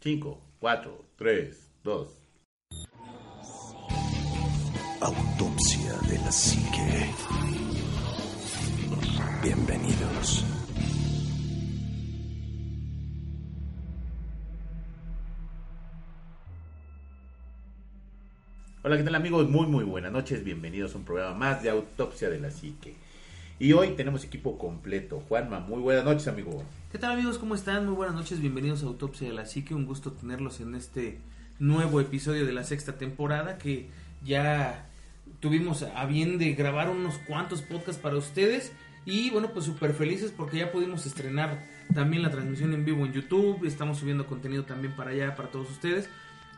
5, 4, 3, 2. Autopsia de la psique. Bienvenidos. Hola, ¿qué tal amigos? Muy, muy buenas noches. Bienvenidos a un programa más de Autopsia de la Psique. Y hoy tenemos equipo completo. Juanma, muy buenas noches, amigo. ¿Qué tal amigos? ¿Cómo están? Muy buenas noches, bienvenidos a Autopsia de la Psique. Un gusto tenerlos en este nuevo episodio de la sexta temporada que ya tuvimos a bien de grabar unos cuantos podcasts para ustedes. Y bueno, pues súper felices porque ya pudimos estrenar también la transmisión en vivo en YouTube. Estamos subiendo contenido también para allá, para todos ustedes.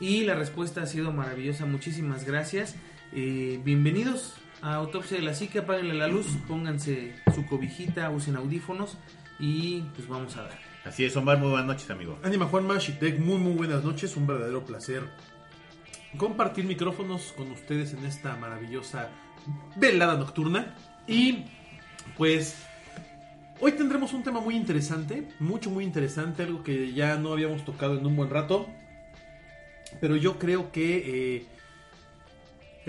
Y la respuesta ha sido maravillosa. Muchísimas gracias. Eh, bienvenidos a Autopsia de la Psique. Apáguenle la luz, pónganse su cobijita, usen audífonos y pues vamos a dar. Así es, Omar, muy buenas noches, amigo. Anima Juanma, Shitek, muy muy buenas noches, un verdadero placer compartir micrófonos con ustedes en esta maravillosa velada nocturna. Y pues hoy tendremos un tema muy interesante, mucho muy interesante, algo que ya no habíamos tocado en un buen rato. Pero yo creo que eh,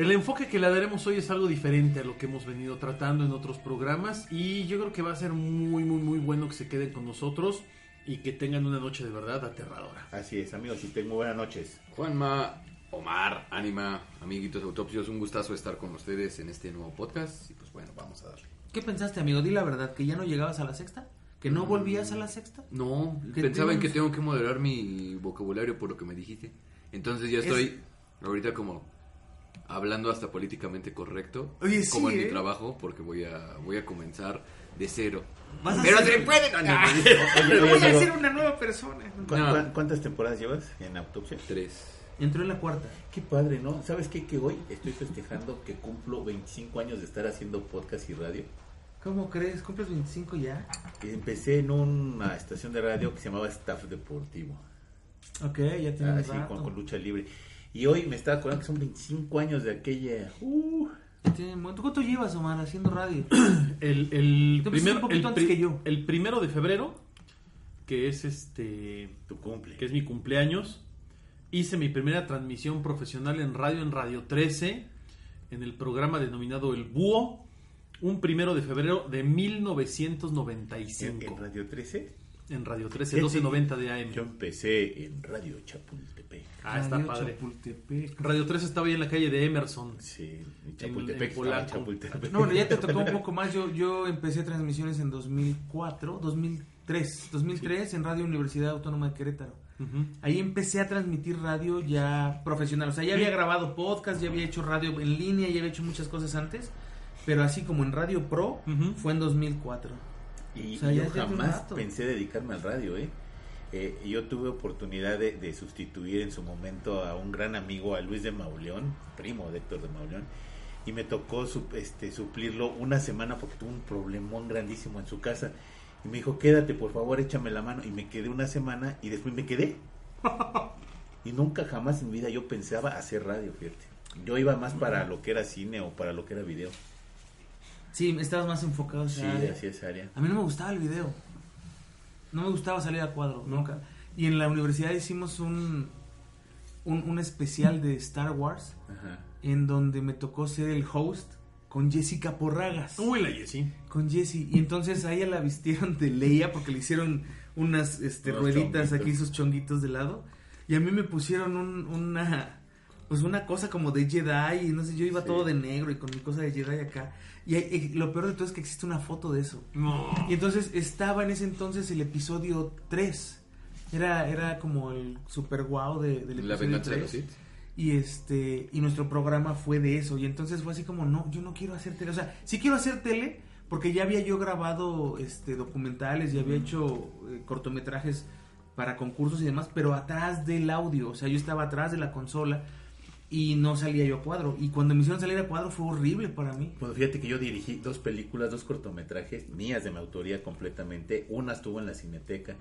el enfoque que le daremos hoy es algo diferente a lo que hemos venido tratando en otros programas y yo creo que va a ser muy muy muy bueno que se queden con nosotros y que tengan una noche de verdad aterradora. Así es, amigos, y tengo buenas noches. Juanma, Omar, Anima, amiguitos de Autopsios, un gustazo estar con ustedes en este nuevo podcast y pues bueno, vamos a darle. ¿Qué pensaste, amigo? Di la verdad, que ya no llegabas a la sexta, que no volvías a la sexta. No, ¿Qué pensaba en que tengo que moderar mi vocabulario por lo que me dijiste. Entonces ya estoy ahorita como hablando hasta políticamente correcto, Oye, sí, como en ¿eh? mi trabajo, porque voy a voy a comenzar de cero. Vas a Pero se puede. No, Ah, voy a ser una nueva persona. ¿cu- No. cu- ¿Cuántas temporadas llevas en Autopsia? Tres. Entró en la cuarta. Qué padre, ¿no? ¿Sabes qué? Que hoy estoy festejando que cumplo 25 años de estar haciendo podcast y radio. ¿Cómo crees? ¿Cumples 25 ya? Empecé en una estación de radio que se llamaba Staff Deportivo. Ok, ya con, con lucha libre. Y hoy me estaba acordando que son 25 años de aquella... Uh, ¿Tú cuánto llevas, Omar, haciendo radio? El, primer- un poquito el antes que yo. el primero de febrero, que es este tu cumple. que es mi cumpleaños, hice mi primera transmisión profesional en radio en Radio 13, en el programa denominado El Búho, un primero de febrero de ¿En, 1995. en Radio 13? En Radio 13, Fíjate, 1290 de AM. Yo empecé en Radio Chapultepec. Ah, está Radio padre. Chapultepec. Radio 13 estaba ahí en la calle de Emerson. Sí, en en Chapultepec. Chapultepec. No, bueno, ya te tocó un poco más. Yo, yo empecé transmisiones en 2004, 2003. 2003 en Radio Universidad Autónoma de Querétaro. Ahí empecé a transmitir radio ya profesional. O sea, ya había grabado podcast, ya había hecho radio en línea, ya había hecho muchas cosas antes. Pero así como en Radio Pro, Ujú. fue en 2004. Y O sea, ya yo jamás pensé dedicarme al radio, ¿eh? Eh, yo tuve oportunidad de, de sustituir en su momento a un gran amigo, a Luis de Mauleón, primo de Héctor de Mauleón, y me tocó su- este, suplirlo una semana porque tuvo un problemón grandísimo en su casa. Y me dijo, quédate, por favor, échame la mano. Y me quedé una semana y después me quedé. y nunca jamás en mi vida yo pensaba hacer radio, fíjate. Yo iba más para lo que era cine o para lo que era video. Sí, estabas más enfocado Sí, hacia área. hacia esa área. A mí no me gustaba el video. No me gustaba salir a cuadro, nunca. Y en la universidad hicimos un, un, un especial de Star Wars Ajá. en donde me tocó ser el host con Jessica Porragas. Uy, la Jessie. Con Jessie. Y entonces a ella la vistieron de Leia porque le hicieron unas este, rueditas chonguitos. aquí, sus chonguitos de lado. Y a mí me pusieron un- una pues una cosa como de Jedi. Y no sé, yo iba Sí. todo de negro y con mi cosa de Jedi acá. Y, y lo peor de todo es que existe una foto de eso. No. Y entonces estaba en ese entonces el episodio 3. Era, era como el super guau de, del La episodio de 3. los Sith. Y este y nuestro programa fue de eso. Y entonces fue así como, no, yo no quiero hacer tele. O sea, sí quiero hacer tele porque ya había yo grabado este documentales, ya había hecho eh, cortometrajes para concursos y demás, pero atrás del audio, o sea, yo estaba atrás de la consola y no salía yo a cuadro. Y cuando me hicieron salir a cuadro fue horrible para mí. Pues fíjate que yo dirigí dos películas, dos cortometrajes mías de mi autoría completamente. Una estuvo en la Cineteca.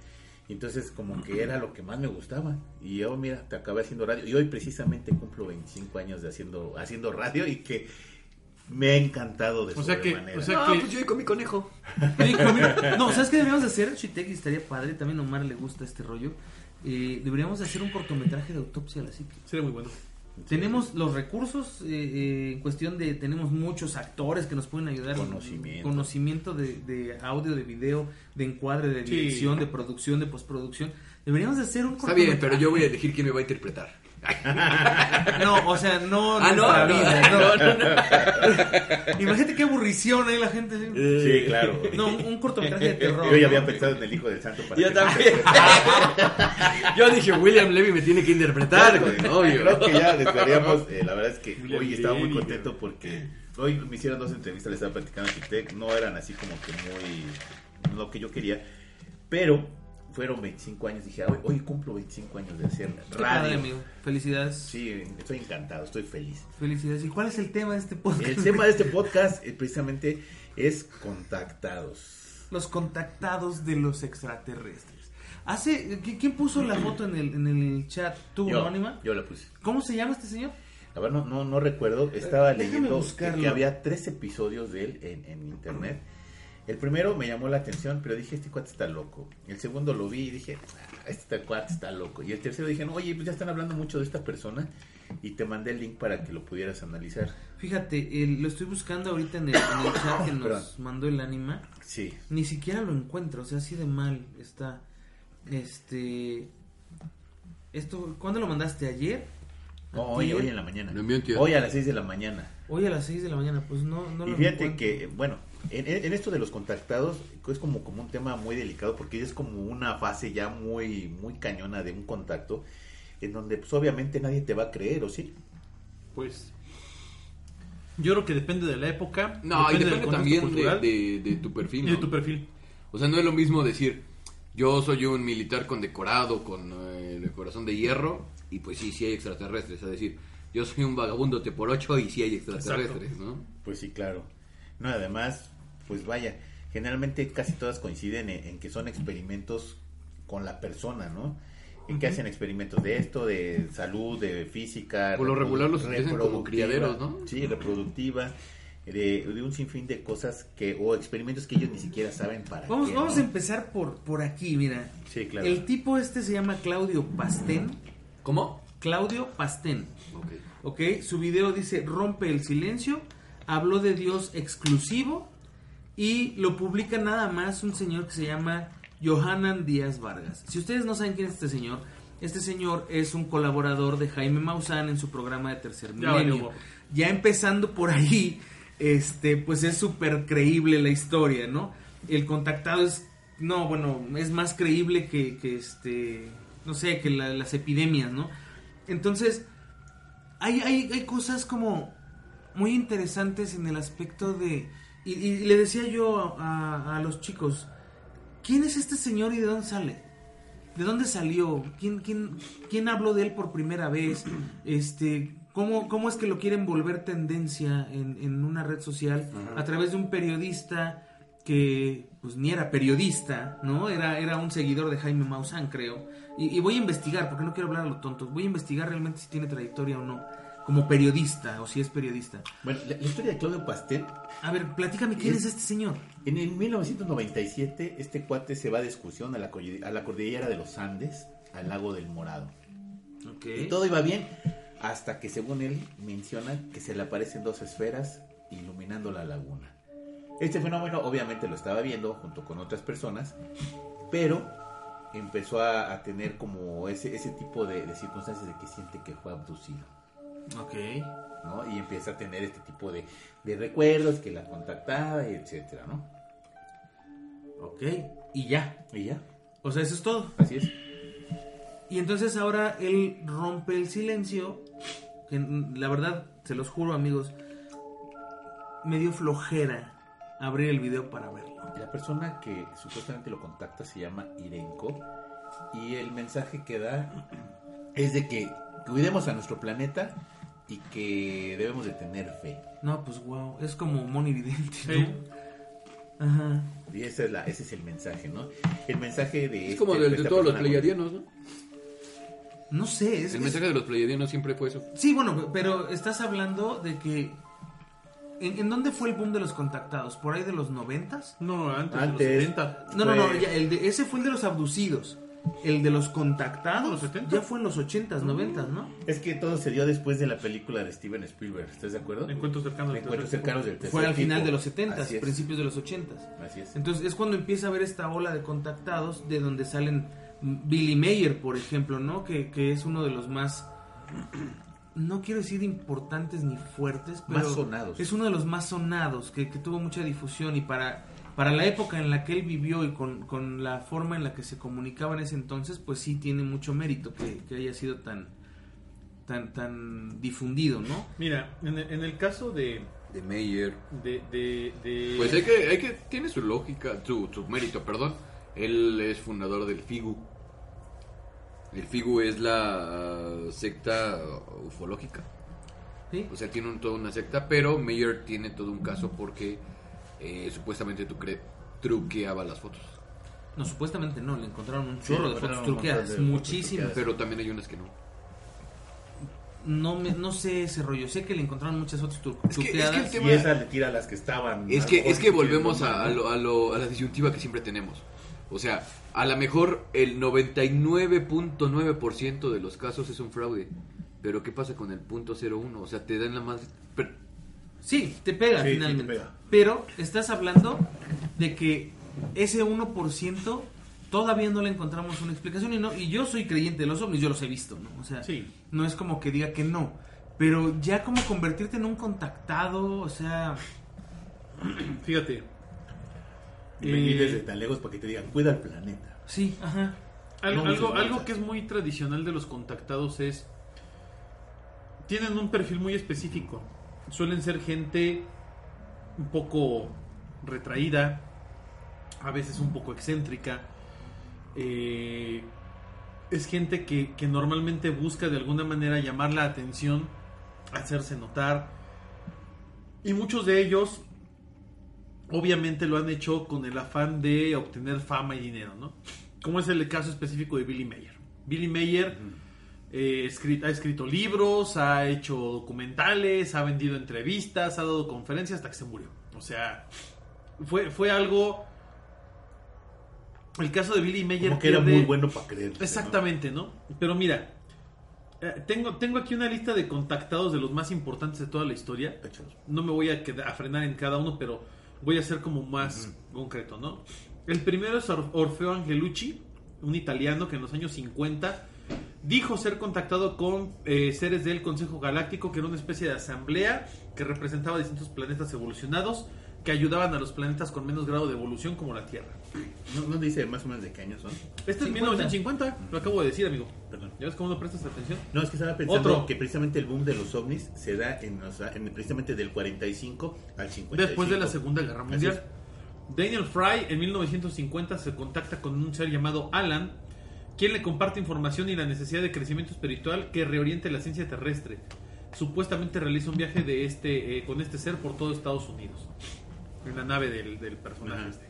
Y Entonces, como que era lo que más me gustaba. Y yo, mira, te acabé haciendo radio. Y hoy precisamente cumplo 25 años de haciendo, haciendo radio y que me ha encantado de O sea que- sobremanera. o sea No, que- pues yo con mi conejo. No, ¿sabes qué deberíamos de hacer? Chitek estaría padre, también a Omar le gusta este rollo. Eh, deberíamos de hacer un cortometraje de autopsia a la psique. Sería muy bueno. Tenemos los recursos eh, eh, en cuestión de, tenemos muchos actores que nos pueden ayudar. Conocimiento. Conocimiento de, de audio, de video, de encuadre, de Sí. dirección, de producción, de postproducción. Deberíamos de hacer un Está bien, pero yo voy a elegir quién me va a interpretar. No, o sea, no Ah, no, nuestra no, vida, no, no. Imagínate qué aburrición ahí la gente. Sí, claro. No, un, cortometraje de terror. Yo ya ¿no? había pensado en el Hijo del Santo para Yo que- también. yo dije, William Levy me tiene que interpretar, güey. Obvio. Creo que ya estaríamos. eh, la verdad es que William hoy estaba muy contento porque hoy me hicieron dos entrevistas, les estaba platicando a Chitec, no eran así como que muy lo que yo quería, pero fueron 25 años. Dije, hoy, hoy cumplo 25 años de hacer Qué padre, radio. amigo. Felicidades. Sí, estoy encantado, estoy feliz. Felicidades. ¿Y cuál es el tema de este podcast? El tema de este podcast eh, precisamente es contactados. Los contactados de los extraterrestres. Hace, ¿qui- ¿Quién puso la foto en el, en el chat? ¿Tú, Yo, Anónima? yo la puse. ¿Cómo se llama este señor? A ver, no, no, no recuerdo. Estaba Eh, leyendo buscarlo. que había tres episodios de él en, en internet. El primero me llamó la atención, pero dije, este cuate está loco. El segundo lo vi y dije, "Ah, este cuate está loco. Y el tercero dije, no, oye, pues ya están hablando mucho de esta persona. Y te mandé el link para que lo pudieras analizar. Fíjate, el- lo estoy buscando ahorita en el, en el chat que nos Perdón. mandó el anima. Sí. Ni siquiera lo encuentro, o sea, así de mal está. Este. Esto, ¿Cuándo lo mandaste? ¿Ayer? No, hoy, hoy en la mañana. Lo envió en tío. Hoy a las 6 de la mañana. Hoy a las 6 de la mañana, pues no, no y lo fíjate encuentro. que, bueno, en, en esto de los contactados es como, como un tema muy delicado porque es como una fase ya muy, muy cañona de un contacto en donde pues obviamente nadie te va a creer, ¿o sí? Pues. Yo creo que depende de la época. No, y depende también de, cultural de- de tu perfil. y de tu perfil. O sea, no es lo mismo decir, yo soy un militar condecorado con eh, el corazón de hierro, y pues sí, sí hay extraterrestres. Es decir, yo soy un vagabundo te por ocho y sí hay extraterrestres, ¿no? Pues sí, claro. No, además, pues vaya, generalmente casi todas coinciden en, en que son experimentos con la persona, ¿no? En que hacen experimentos de esto, de salud, de física. Por lo regular los utilizan como reproductiva, criaderos, ¿no? Sí, reproductiva, de, de un sinfín de cosas que, o experimentos que ellos ni siquiera saben para Vamos, qué, vamos ¿no? a empezar por, por aquí, mira. Sí, claro. El tipo este se llama Claudio Pastén. ¿Cómo? Claudio Pastén. Ok. ¿Ok? Su video dice rompe el silencio, habló de Dios exclusivo y lo publica nada más un señor que se llama Johanan Díaz Vargas. Si ustedes no saben quién es este señor, este señor es un colaborador de Jaime Maussan en su programa de Tercer Milenio. Ya empezando por ahí, este, pues es súper creíble la historia, ¿no? El contactado es, no, bueno, es más creíble que, que este, no sé, que la- las epidemias, ¿no? Entonces, hay, hay, hay cosas como muy interesantes en el aspecto de... Y, le decía yo a, a- los chicos, ¿quién es este señor y de dónde sale? ¿De dónde salió? ¿Quién, quién, quién habló de él por primera vez? Este, ¿cómo, ¿Cómo es que lo quieren volver tendencia en, en una red social a través de un periodista que pues ni era periodista, ¿no? Era, era un seguidor de Jaime Maussan, creo. Y, y voy a investigar, porque no quiero hablar a lo tonto, voy a investigar realmente si tiene trayectoria o no, como periodista, o si es periodista. Bueno, la, la historia de Claudio Pastel A ver, platícame, ¿quién Es- es este señor? En el 1997, este cuate se va de excursión a la, cordi- a la cordillera de los Andes, al lago del Morado. Ok. Y todo iba bien hasta que, según él, menciona que se le aparecen dos esferas iluminando la laguna. Este fenómeno, obviamente, lo estaba viendo junto con otras personas, pero empezó a, a tener como ese, ese tipo de, de circunstancias de que siente que fue abducido. Ok. ¿no? Y empieza a tener este tipo de, de recuerdos, que la contactaba, y etcétera, ¿no? Ok. Y ya. Y ya, O sea, eso es todo. así es. Y entonces ahora él rompe el silencio. Que la verdad, se los juro, amigos, me dio flojera abrir el video para verlo. La persona que supuestamente lo contacta se llama Irenko y el mensaje que da es de que cuidemos a nuestro planeta y que debemos de tener fe. No, pues wow, es como Moni Vidente, Sí. ¿no? Ajá. Y ese es, la, ese es el mensaje, ¿no? El mensaje de... Es este- como del de todos los pleiadianos, ¿no? No sé, es, El es- mensaje de los pleiadianos siempre fue eso. Sí, bueno, pero estás hablando de que... ¿En, en dónde fue el boom de los contactados? ¿Por ahí de los noventas? No, antes, Antes. de los 70. No, no, no, ya, el de, ese fue el de los abducidos. El de los contactados ¿Los 70? ya fue en los 80s, 90s, ¿no? Es que todo se dio después de la película de Steven Spielberg, ¿estás de acuerdo? Encuentros cercanos. del Encuentros tercer cercanos del tercer Fue al final tipo. de los 70s, Así es, principios de los 80s. Así es. Entonces es cuando empieza a ver esta ola de contactados de donde salen Billy Mayer, por ejemplo, ¿no? Que, que es uno de los más, no quiero decir importantes ni fuertes, pero Más sonados. es uno de los más sonados, que, que tuvo mucha difusión y para, para la época en la que él vivió y con, con la forma en la que se comunicaba en ese entonces, pues sí tiene mucho mérito que, que haya sido tan, tan, tan difundido, ¿no? Mira, en el, en el caso de, De Meyer. de, de, de- Pues hay que, hay que, tiene su lógica, su, su mérito, perdón. Él es fundador del FIGU. El FIGU es la secta ufológica. ¿Sí? O sea, tiene un- toda una secta, pero Meyer tiene todo un caso porque eh, supuestamente tu cre- truqueaba las fotos. No, supuestamente no, le encontraron un chorro de fotos truqueadas, muchísimas. truqueadas. Pero también hay unas que no. No, me, no sé ese rollo, sé que le encontraron muchas fotos tru- Es que- es que truqueadas. el tema- Y esa le tira a las que estaban. Es que, es que volvemos a, lo- a lo- a la disyuntiva que siempre tenemos. O sea, a lo mejor el 99.9% de los casos es un fraude. Pero ¿qué pasa con el punto 01? O sea, te dan la más... Sí, te pega Sí, sí, finalmente. te pega. Pero estás hablando de que ese 1% todavía no le encontramos una explicación y no y yo soy creyente de los ovnis, yo los he visto, ¿no? O sea, Sí. no es como que diga que no, pero ya como convertirte en un contactado, o sea, Fíjate. Y venir eh, desde tan lejos para que te digan, cuida el planeta. sí, ajá. Algo, No, algo, muchas algo gracias. que es muy tradicional de los contactados es. Tienen un perfil muy específico. Suelen ser gente un poco retraída, a veces un poco excéntrica. Eh, es gente que, que normalmente busca de alguna manera llamar la atención, hacerse notar. Y muchos de ellos, obviamente, lo han hecho con el afán de obtener fama y dinero, ¿no? Como es el caso específico de Billy Mayer. Billy Mayer eh, ha escrito libros, ha hecho documentales, ha vendido entrevistas, ha dado conferencias hasta que se murió. O sea, fue, fue algo... El caso de Billy Mayer... Como que era muy bueno para creer. Exactamente, ¿no? Pero mira, eh, tengo, tengo aquí una lista de contactados de los más importantes de toda la historia. No me voy a, quedar- a frenar en cada uno, pero voy a ser como más concreto, ¿no? El primero es Or- Orfeo Angelucci, un italiano que en los años 50 dijo ser contactado con eh, seres del Consejo Galáctico, que era una especie de asamblea que representaba distintos planetas evolucionados que ayudaban a los planetas con menos grado de evolución como la Tierra. ¿No, no dice más o menos de qué años son? Este es 50. 1950, lo acabo de decir, amigo. Perdón. ¿Ya ves cómo no prestas atención? No, es que estaba pensando Otro. que precisamente el boom de los ovnis se da en, o sea, en- precisamente del 45 al 55. Después de la Segunda Guerra Mundial. Daniel Fry en 1950 se contacta con un ser llamado Alan, quien le comparte información y la necesidad de crecimiento espiritual que reoriente la ciencia terrestre. Supuestamente realiza un viaje de este eh, con este ser por todo Estados Unidos, en la nave del, del personaje. Este.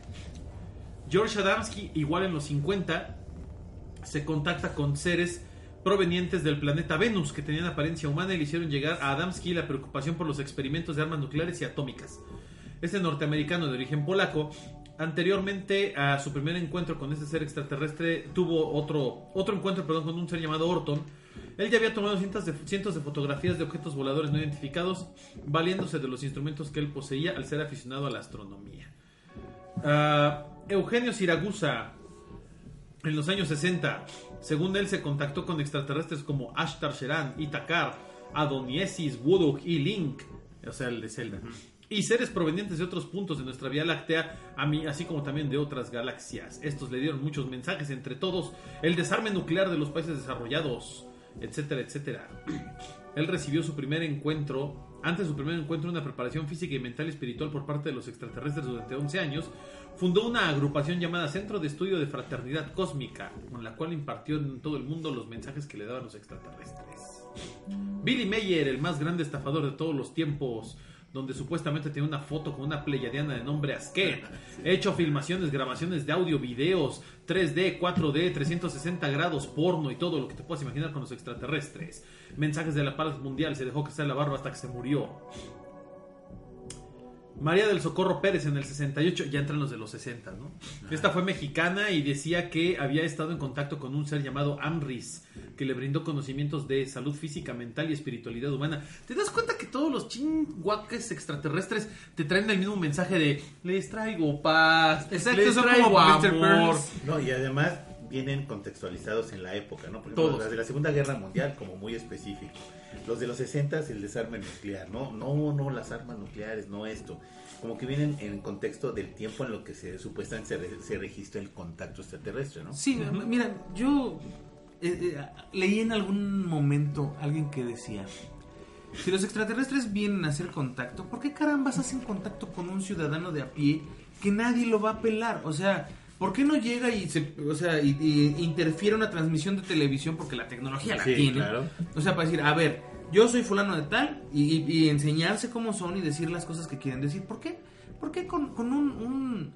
George Adamski, igual en los 50, se contacta con seres provenientes del planeta Venus que tenían apariencia humana y le hicieron llegar a Adamski la preocupación por los experimentos de armas nucleares y atómicas. Este norteamericano de origen polaco, anteriormente a su primer encuentro con este ser extraterrestre, tuvo otro, otro encuentro perdón, con un ser llamado Orton. Él ya había tomado cientos de, cientos de fotografías de objetos voladores no identificados, valiéndose de los instrumentos que él poseía al ser aficionado a la astronomía. Ah, Eugenio Siragusa, en los años 60, según él se contactó con extraterrestres como Ashtar Sheran, Itakar, Adoniesis, Wuduk y Link, o sea, el de Zelda, y seres provenientes de otros puntos de nuestra Vía Láctea, a mí, así como también de otras galaxias. Estos le dieron muchos mensajes, entre todos el desarme nuclear de los países desarrollados, etcétera, etcétera. Él recibió su primer encuentro, antes de su primer encuentro, una preparación física y mental y espiritual por parte de los extraterrestres durante 11 años. Fundó una agrupación llamada Centro de Estudio de Fraternidad Cósmica, con la cual impartió en todo el mundo los mensajes que le daban los extraterrestres. Billy Mayer, el más grande estafador de todos los tiempos, donde supuestamente tiene una foto con una pleyadiana de nombre Asket. He hecho filmaciones, grabaciones de audio, videos, 3D, 4D, 360 grados, porno y todo lo que te puedas imaginar con los extraterrestres. Mensajes de la paz mundial, se dejó crecer la barba hasta que se murió. María del Socorro Pérez en el 68, ya entran los de los 60, ¿no? Esta fue mexicana y decía que había estado en contacto con un ser llamado Amris, que le brindó conocimientos de salud física, mental y espiritualidad humana. ¿Te das cuenta que todos los chinguaques extraterrestres te traen el mismo mensaje de les traigo paz, Exacto, les traigo como Mr. amor? No, y además vienen contextualizados en la época, ¿no? Por ejemplo, Todos. las de la Segunda Guerra Mundial, como muy específico. Los de los 60 el desarme nuclear, no, no, no las armas nucleares, no esto. Como que vienen en contexto del tiempo en lo que se supuestamente se, re- se registra el contacto extraterrestre, ¿no? Sí, mira, yo eh, eh, leí en algún momento alguien que decía, si los extraterrestres vienen a hacer contacto, ¿por qué carambas hacen contacto con un ciudadano de a pie que nadie lo va a pelar? O sea, ¿por qué no llega y se, o sea, y, y interfiere una transmisión de televisión porque la tecnología la Sí, tiene? claro. O sea, para decir, a ver, yo soy fulano de tal y, y- y enseñarse cómo son y decir las cosas que quieren decir. ¿Por qué? ¿Por qué con, con un, un-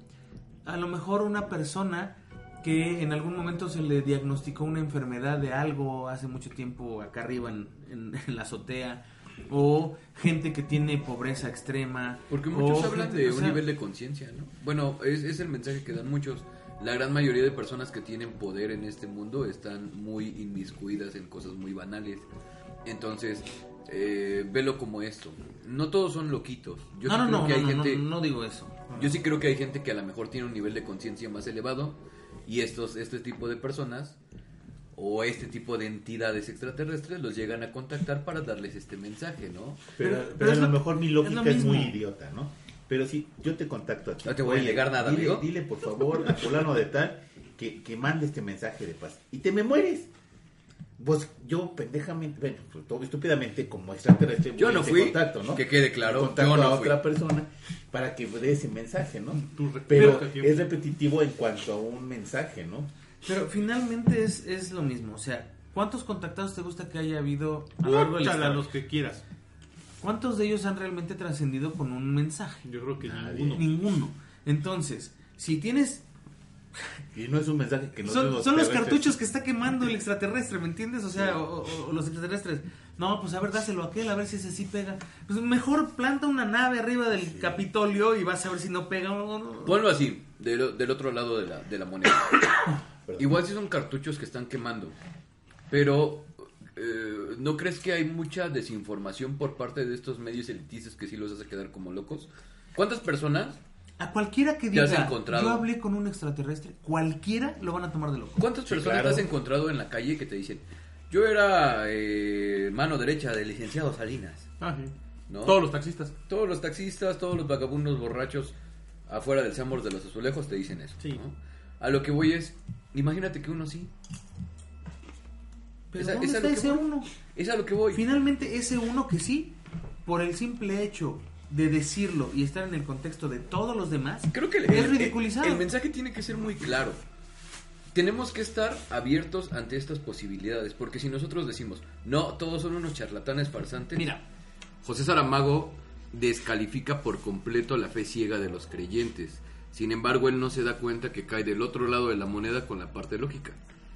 a lo mejor una persona que en algún momento se le diagnosticó una enfermedad de algo hace mucho tiempo acá arriba en, en- en la azotea o gente que tiene pobreza extrema Porque muchos o hablan gente- de o un nivel de conciencia, ¿no? Bueno, es, es el mensaje que dan muchos. La gran mayoría de personas que tienen poder en este mundo están muy inmiscuidas en cosas muy banales. Entonces, eh, velo como esto. No todos son loquitos. Yo no, sí no, creo no, que hay gente, no digo eso. yo sí creo que hay gente que a lo mejor tiene un nivel de conciencia más elevado y estos, este tipo de personas o este tipo de entidades extraterrestres los llegan a contactar para darles este mensaje, ¿no? Pero, Pero- pero pero a lo lo- mejor mi lógica es, muy idiota, ¿no? Pero si yo te contacto a ti. No te voy a oye, negar nada, dile, amigo. Dile, por favor, a fulano de tal que, que mande este mensaje de paz. Y te me mueres. Pues yo pendejamente, bueno, pues, todo estúpidamente como extraterrestre Yo no fui, contacto, ¿no? que quede claro, contacto yo no a fui. otra persona para que dé ese mensaje, ¿no? Tu Pero es repetitivo en cuanto a un mensaje, ¿no? Pero finalmente es, es lo mismo. O sea, ¿cuántos contactados te gusta que haya habido a lo largo de la historia? los que quieras. ¿Cuántos de ellos han realmente trascendido con un mensaje? Yo creo que Nadie. ninguno. Ninguno. Entonces, si tienes... Y no es un mensaje que no Son, son los cartuchos que está quemando el extraterrestre, ¿me entiendes? O sea, o, o- o los extraterrestres. No, pues a ver, dáselo a aquel, a ver si ese sí pega. Pues mejor planta una nave arriba del Capitolio y vas a ver si no pega o no. Ponlo así, del, del otro lado de la, de la moneda. Igual si son cartuchos que están quemando. Pero, eh, ¿no crees que hay mucha desinformación por parte de estos medios elitistas que sí los hace quedar como locos? ¿Cuántas personas, A cualquiera que ¿Te has diga, encontrado? yo hablé con un extraterrestre, cualquiera lo van a tomar de loco. cuántas Sí, personas claro. te has encontrado en la calle que te dicen, yo era eh, mano derecha del licenciado Salinas? Ah, sí. ¿No? Todos los taxistas. Todos los taxistas, todos los vagabundos borrachos afuera del Sambors de los Azulejos te dicen eso. Sí. ¿no? A lo que voy es, imagínate que uno sí. Pero Esa- ¿dónde esa está lo que ese voy. uno? Es a lo que voy. Finalmente, ese uno que sí, por el simple hecho de decirlo y estar en el contexto de todos los demás, Creo que el, es el- ridiculizado. el mensaje tiene que ser muy claro. Tenemos que estar abiertos ante estas posibilidades, porque si nosotros decimos, no, todos son unos charlatanes farsantes. Mira, José Saramago descalifica por completo la fe ciega de los creyentes. Sin embargo, él no se da cuenta que cae del otro lado de la moneda con la parte lógica.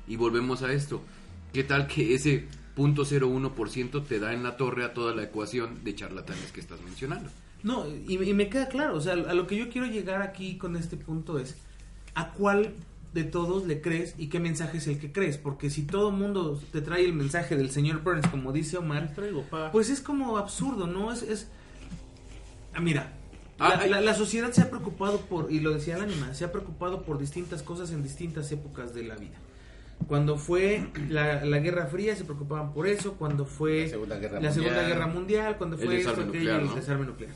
Y volvemos a esto. ¿Qué tal que ese 0.01% te da en la torre a toda la ecuación de charlatanes que estás mencionando? No, y, y me queda claro, o sea, a lo que yo quiero llegar aquí con este punto es a cuál de todos le crees y qué mensaje es el que crees, porque si todo mundo te trae el mensaje del señor Burns, como dice Omar, Traigo pa. pues es como absurdo, ¿no? Es, es... Ah, mira, Ah, la, la- la sociedad se ha preocupado por, y lo decía el anima, se ha preocupado por distintas cosas en distintas épocas de la vida. Cuando fue la, la Guerra Fría se preocupaban por eso, cuando fue La Segunda Guerra la Segunda Mundial. Guerra Mundial, cuando El fue desarme nuclear, aquello, ¿no? el desarme nuclear.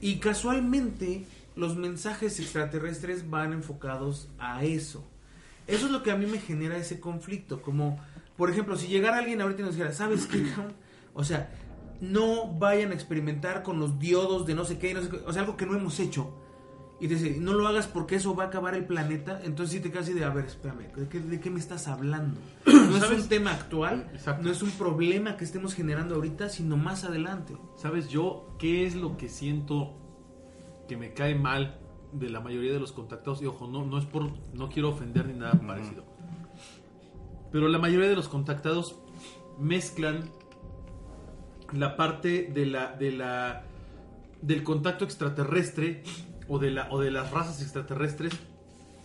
Y casualmente los mensajes extraterrestres van enfocados a eso. Eso es lo que a mí me genera ese conflicto, como Por ejemplo, si llegara alguien ahorita y nos dijera, ¿sabes qué? O sea, no vayan a experimentar con los diodos de no sé qué, no sé qué, o sea, algo que no hemos hecho. Y te dice, no lo hagas porque eso va a acabar el planeta. Entonces sí te así de, a ver, espérame, ¿de qué, de qué me estás hablando? No es un tema actual, Exacto. no es un problema que estemos generando ahorita, sino más adelante. ¿Sabes yo qué es lo que siento que me cae mal de la mayoría de los contactados? Y ojo, no, no es por. No quiero ofender ni nada parecido. Pero la mayoría de los contactados mezclan la parte de la. de la. del contacto extraterrestre o de la. o de las razas extraterrestres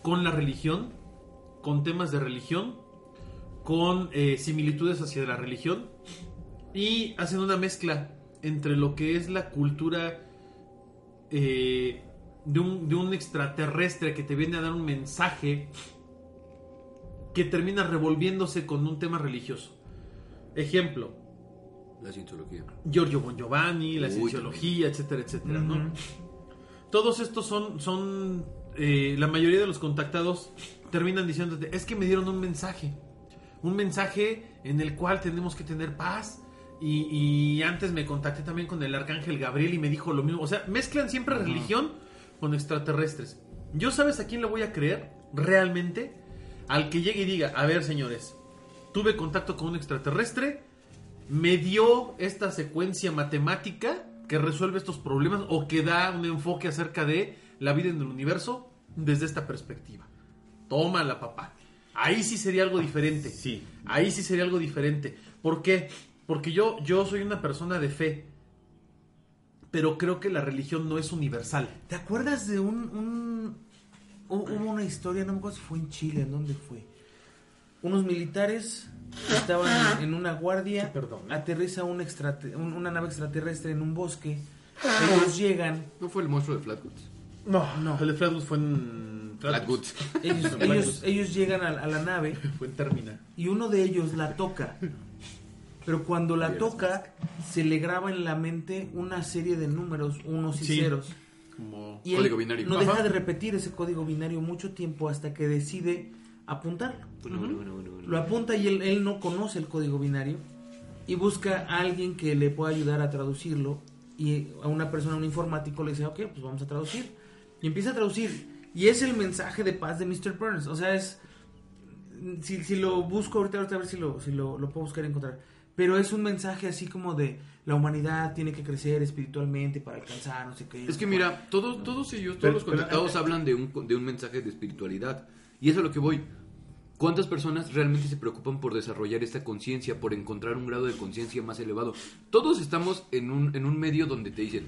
con la religión, con temas de religión, con eh, similitudes hacia la religión y hacen una mezcla entre lo que es la cultura eh, de, un, de un extraterrestre que te viene a dar un mensaje que termina revolviéndose con un tema religioso. Ejemplo, La cienciología. Giorgio Bon Giovanni, la Uy, cienciología, etcétera, etcétera, ¿no? Todos estos son, son eh, la mayoría de los contactados terminan diciéndote, es que me dieron un mensaje, un mensaje en el cual tenemos que tener paz. Y, y antes me contacté también con el arcángel Gabriel y me dijo lo mismo. O sea, mezclan siempre religión con extraterrestres. ¿Yo sabes a quién le voy a creer realmente? Al que llegue y diga, a ver señores, tuve contacto con un extraterrestre, me dio esta secuencia matemática que resuelve estos problemas o que da un enfoque acerca de la vida en el universo desde esta perspectiva. Tómala, papá. Ahí sí sería algo diferente. Sí. Ahí sí sería algo diferente. ¿Por qué? Porque yo, yo soy una persona de fe. Pero creo que la religión no es universal. ¿Te acuerdas de un, un- hu- hubo una historia, no me acuerdo si fue en Chile, ¿en dónde fue? Unos militares estaban en, en una guardia, Sí, perdón. aterriza un extrate- un- una nave extraterrestre en un bosque, ellos llegan, ¿No fue el monstruo de Flatwoods? No, no. El de Flatwoods fue en... Flatwoods. ellos, ellos, ellos llegan a, a la nave Fue en Termina. y uno de ellos la toca. Pero cuando la toca, se le graba en la mente una serie de números, unos y Sí. ceros. Como... Y él Código binario. no Ajá. deja de repetir ese código binario mucho tiempo hasta que decide apuntarlo. Lo apunta y él, él no conoce el código binario y busca a alguien que le pueda ayudar a traducirlo y a una persona, un informático le dice, ok, pues vamos a traducir. Y empieza a traducir. Y es el mensaje de paz de Mr. Burns. O sea, es... Si, si lo busco ahorita, ahorita a ver si lo, si lo, lo puedo buscar y encontrar. Pero es un mensaje así como de la humanidad tiene que crecer espiritualmente para alcanzar, no sé qué. Es que mira, todos, todos ellos, todos Pero- los pero- contactados hablan de un, de un mensaje de espiritualidad. Y eso es a lo que voy. ¿Cuántas personas realmente se preocupan por desarrollar esta conciencia, por encontrar un grado de conciencia más elevado? Todos estamos en un, en un medio donde te dicen,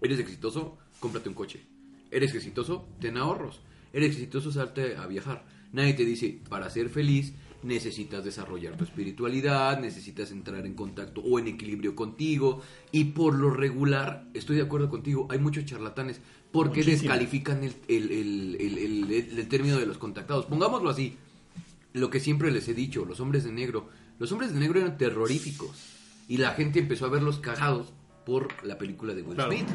eres exitoso, cómprate un coche. Eres exitoso, ten ahorros. Eres exitoso, salte a viajar. Nadie te dice, para ser feliz necesitas desarrollar tu espiritualidad, necesitas entrar en contacto o en equilibrio contigo. Y por lo regular, estoy de acuerdo contigo, hay muchos charlatanes porque Muchísimo. descalifican el, el- el- el- el- el- el término de los contactados. Pongámoslo así, lo que siempre les he dicho, los hombres de negro. Los hombres de negro eran terroríficos. Y la gente empezó a verlos cagados por la película de Will Claro. Smith.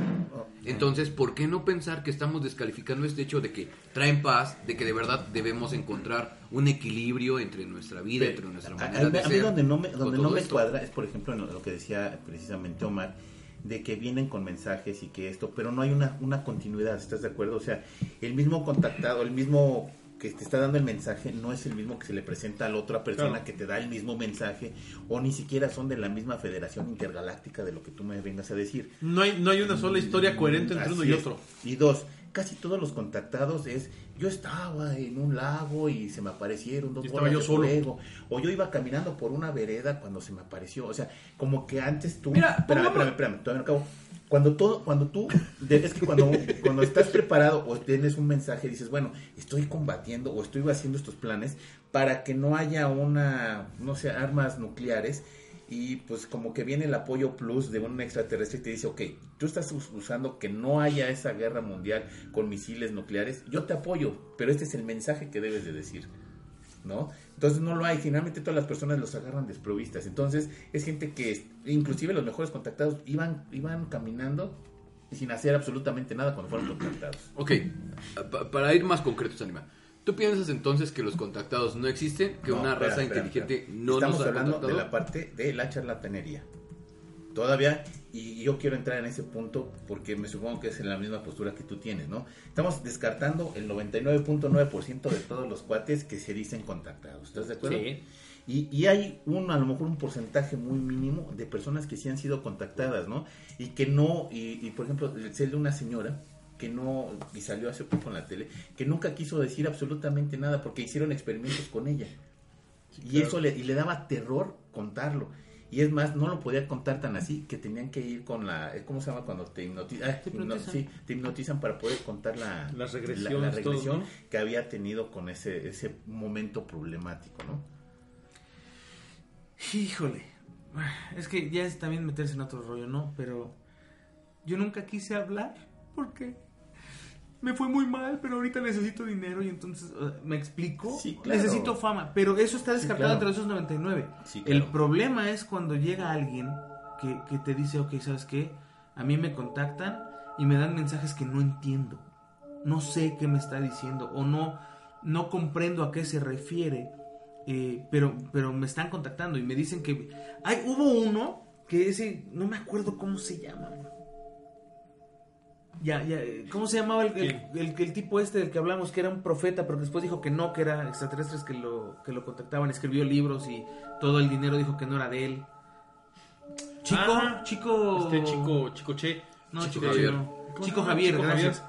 Entonces, ¿por qué no pensar que estamos descalificando este hecho de que traen paz, de que de verdad debemos encontrar un equilibrio entre nuestra vida, entre nuestra A, manera a- de a mí donde no me, donde no me cuadra es, por ejemplo, en lo que decía precisamente Omar, de que vienen con mensajes y que esto, pero no hay una, una continuidad, ¿estás de acuerdo? O sea, el mismo contactado, el mismo que te está dando el mensaje no es el mismo que se le presenta a la otra persona Claro. que te da el mismo mensaje o ni siquiera son de la misma federación intergaláctica de lo que tú me vengas a decir. No hay, no hay una sola historia coherente entre uno y es. otro. Y dos, casi todos los contactados es, yo estaba en un lago y se me aparecieron dos estaba yo solo. fuego. O yo iba caminando por una vereda cuando se me apareció. O sea, como que antes tú... Mira, espérame, espérame, espérame, todavía no acabo. Cuando, todo, cuando tú, es que cuando, cuando estás preparado o tienes un mensaje, dices, bueno, estoy combatiendo o estoy haciendo estos planes para que no haya una, no sé, armas nucleares y pues como que viene el apoyo plus de un extraterrestre y te dice, ok, tú estás us- usando que no haya esa guerra mundial con misiles nucleares, yo te apoyo, pero este es el mensaje que debes de decir. ¿no? Entonces no lo hay, finalmente todas las personas los agarran desprovistas. Entonces es gente que, inclusive los mejores contactados, iban, iban caminando sin hacer absolutamente nada cuando fueron contactados. Ok, pa- para ir más concretos, Anima. ¿Tú piensas entonces que los contactados no existen? ¿Que No, una espera, raza espera, inteligente espera. no Estamos nos ha hablando contactado? de la parte de la charlatanería. Todavía, y yo quiero entrar en ese punto porque me supongo que es en la misma postura que tú tienes, ¿no? Estamos descartando el 99.9% de todos los cuates que se dicen contactados. ¿Estás de acuerdo? Sí. Y, y hay un, a lo mejor un porcentaje muy mínimo de personas que sí han sido contactadas, ¿no? Y que no, y, y, por ejemplo, sé de una señora que no, y salió hace poco en la tele, que nunca quiso decir absolutamente nada porque hicieron experimentos con ella. y claro. eso le, y le daba terror contarlo. Y es más, no lo podía contar tan así que tenían que ir con la. ¿Cómo se llama cuando te hipnotizan? Te hipnotizan. sí, te hipnotizan para poder contar la, la- regresión todo, ¿no? que había tenido con ese, ese momento problemático, ¿no? Híjole. Es que ya es también meterse en otro rollo, ¿no? Pero yo nunca quise hablar porque me fue muy mal, pero ahorita necesito dinero y entonces, ¿me explico? Sí, claro. Necesito fama, pero eso está descartado claro. entre esos 99. Sí, El claro. problema es cuando llega alguien que, que te dice, ok, ¿sabes qué? A mí me contactan y me dan mensajes que no entiendo. No sé qué me está diciendo o no, no comprendo a qué se refiere. eh, pero, pero me están contactando y me dicen que... Hay, hubo uno que ese, no me acuerdo cómo se llama. Ya, ya, ¿cómo se llamaba el, el, el- el tipo este del que hablamos, que era un profeta, pero después dijo que no, que eran extraterrestres que lo, que lo contactaban, escribió libros y todo el dinero dijo que no era de él. Chico, Ah, chico... Este chico, chico Che. No, Chico Chico Javier. No. ¿Cómo Chico? Javier, Chico gracias.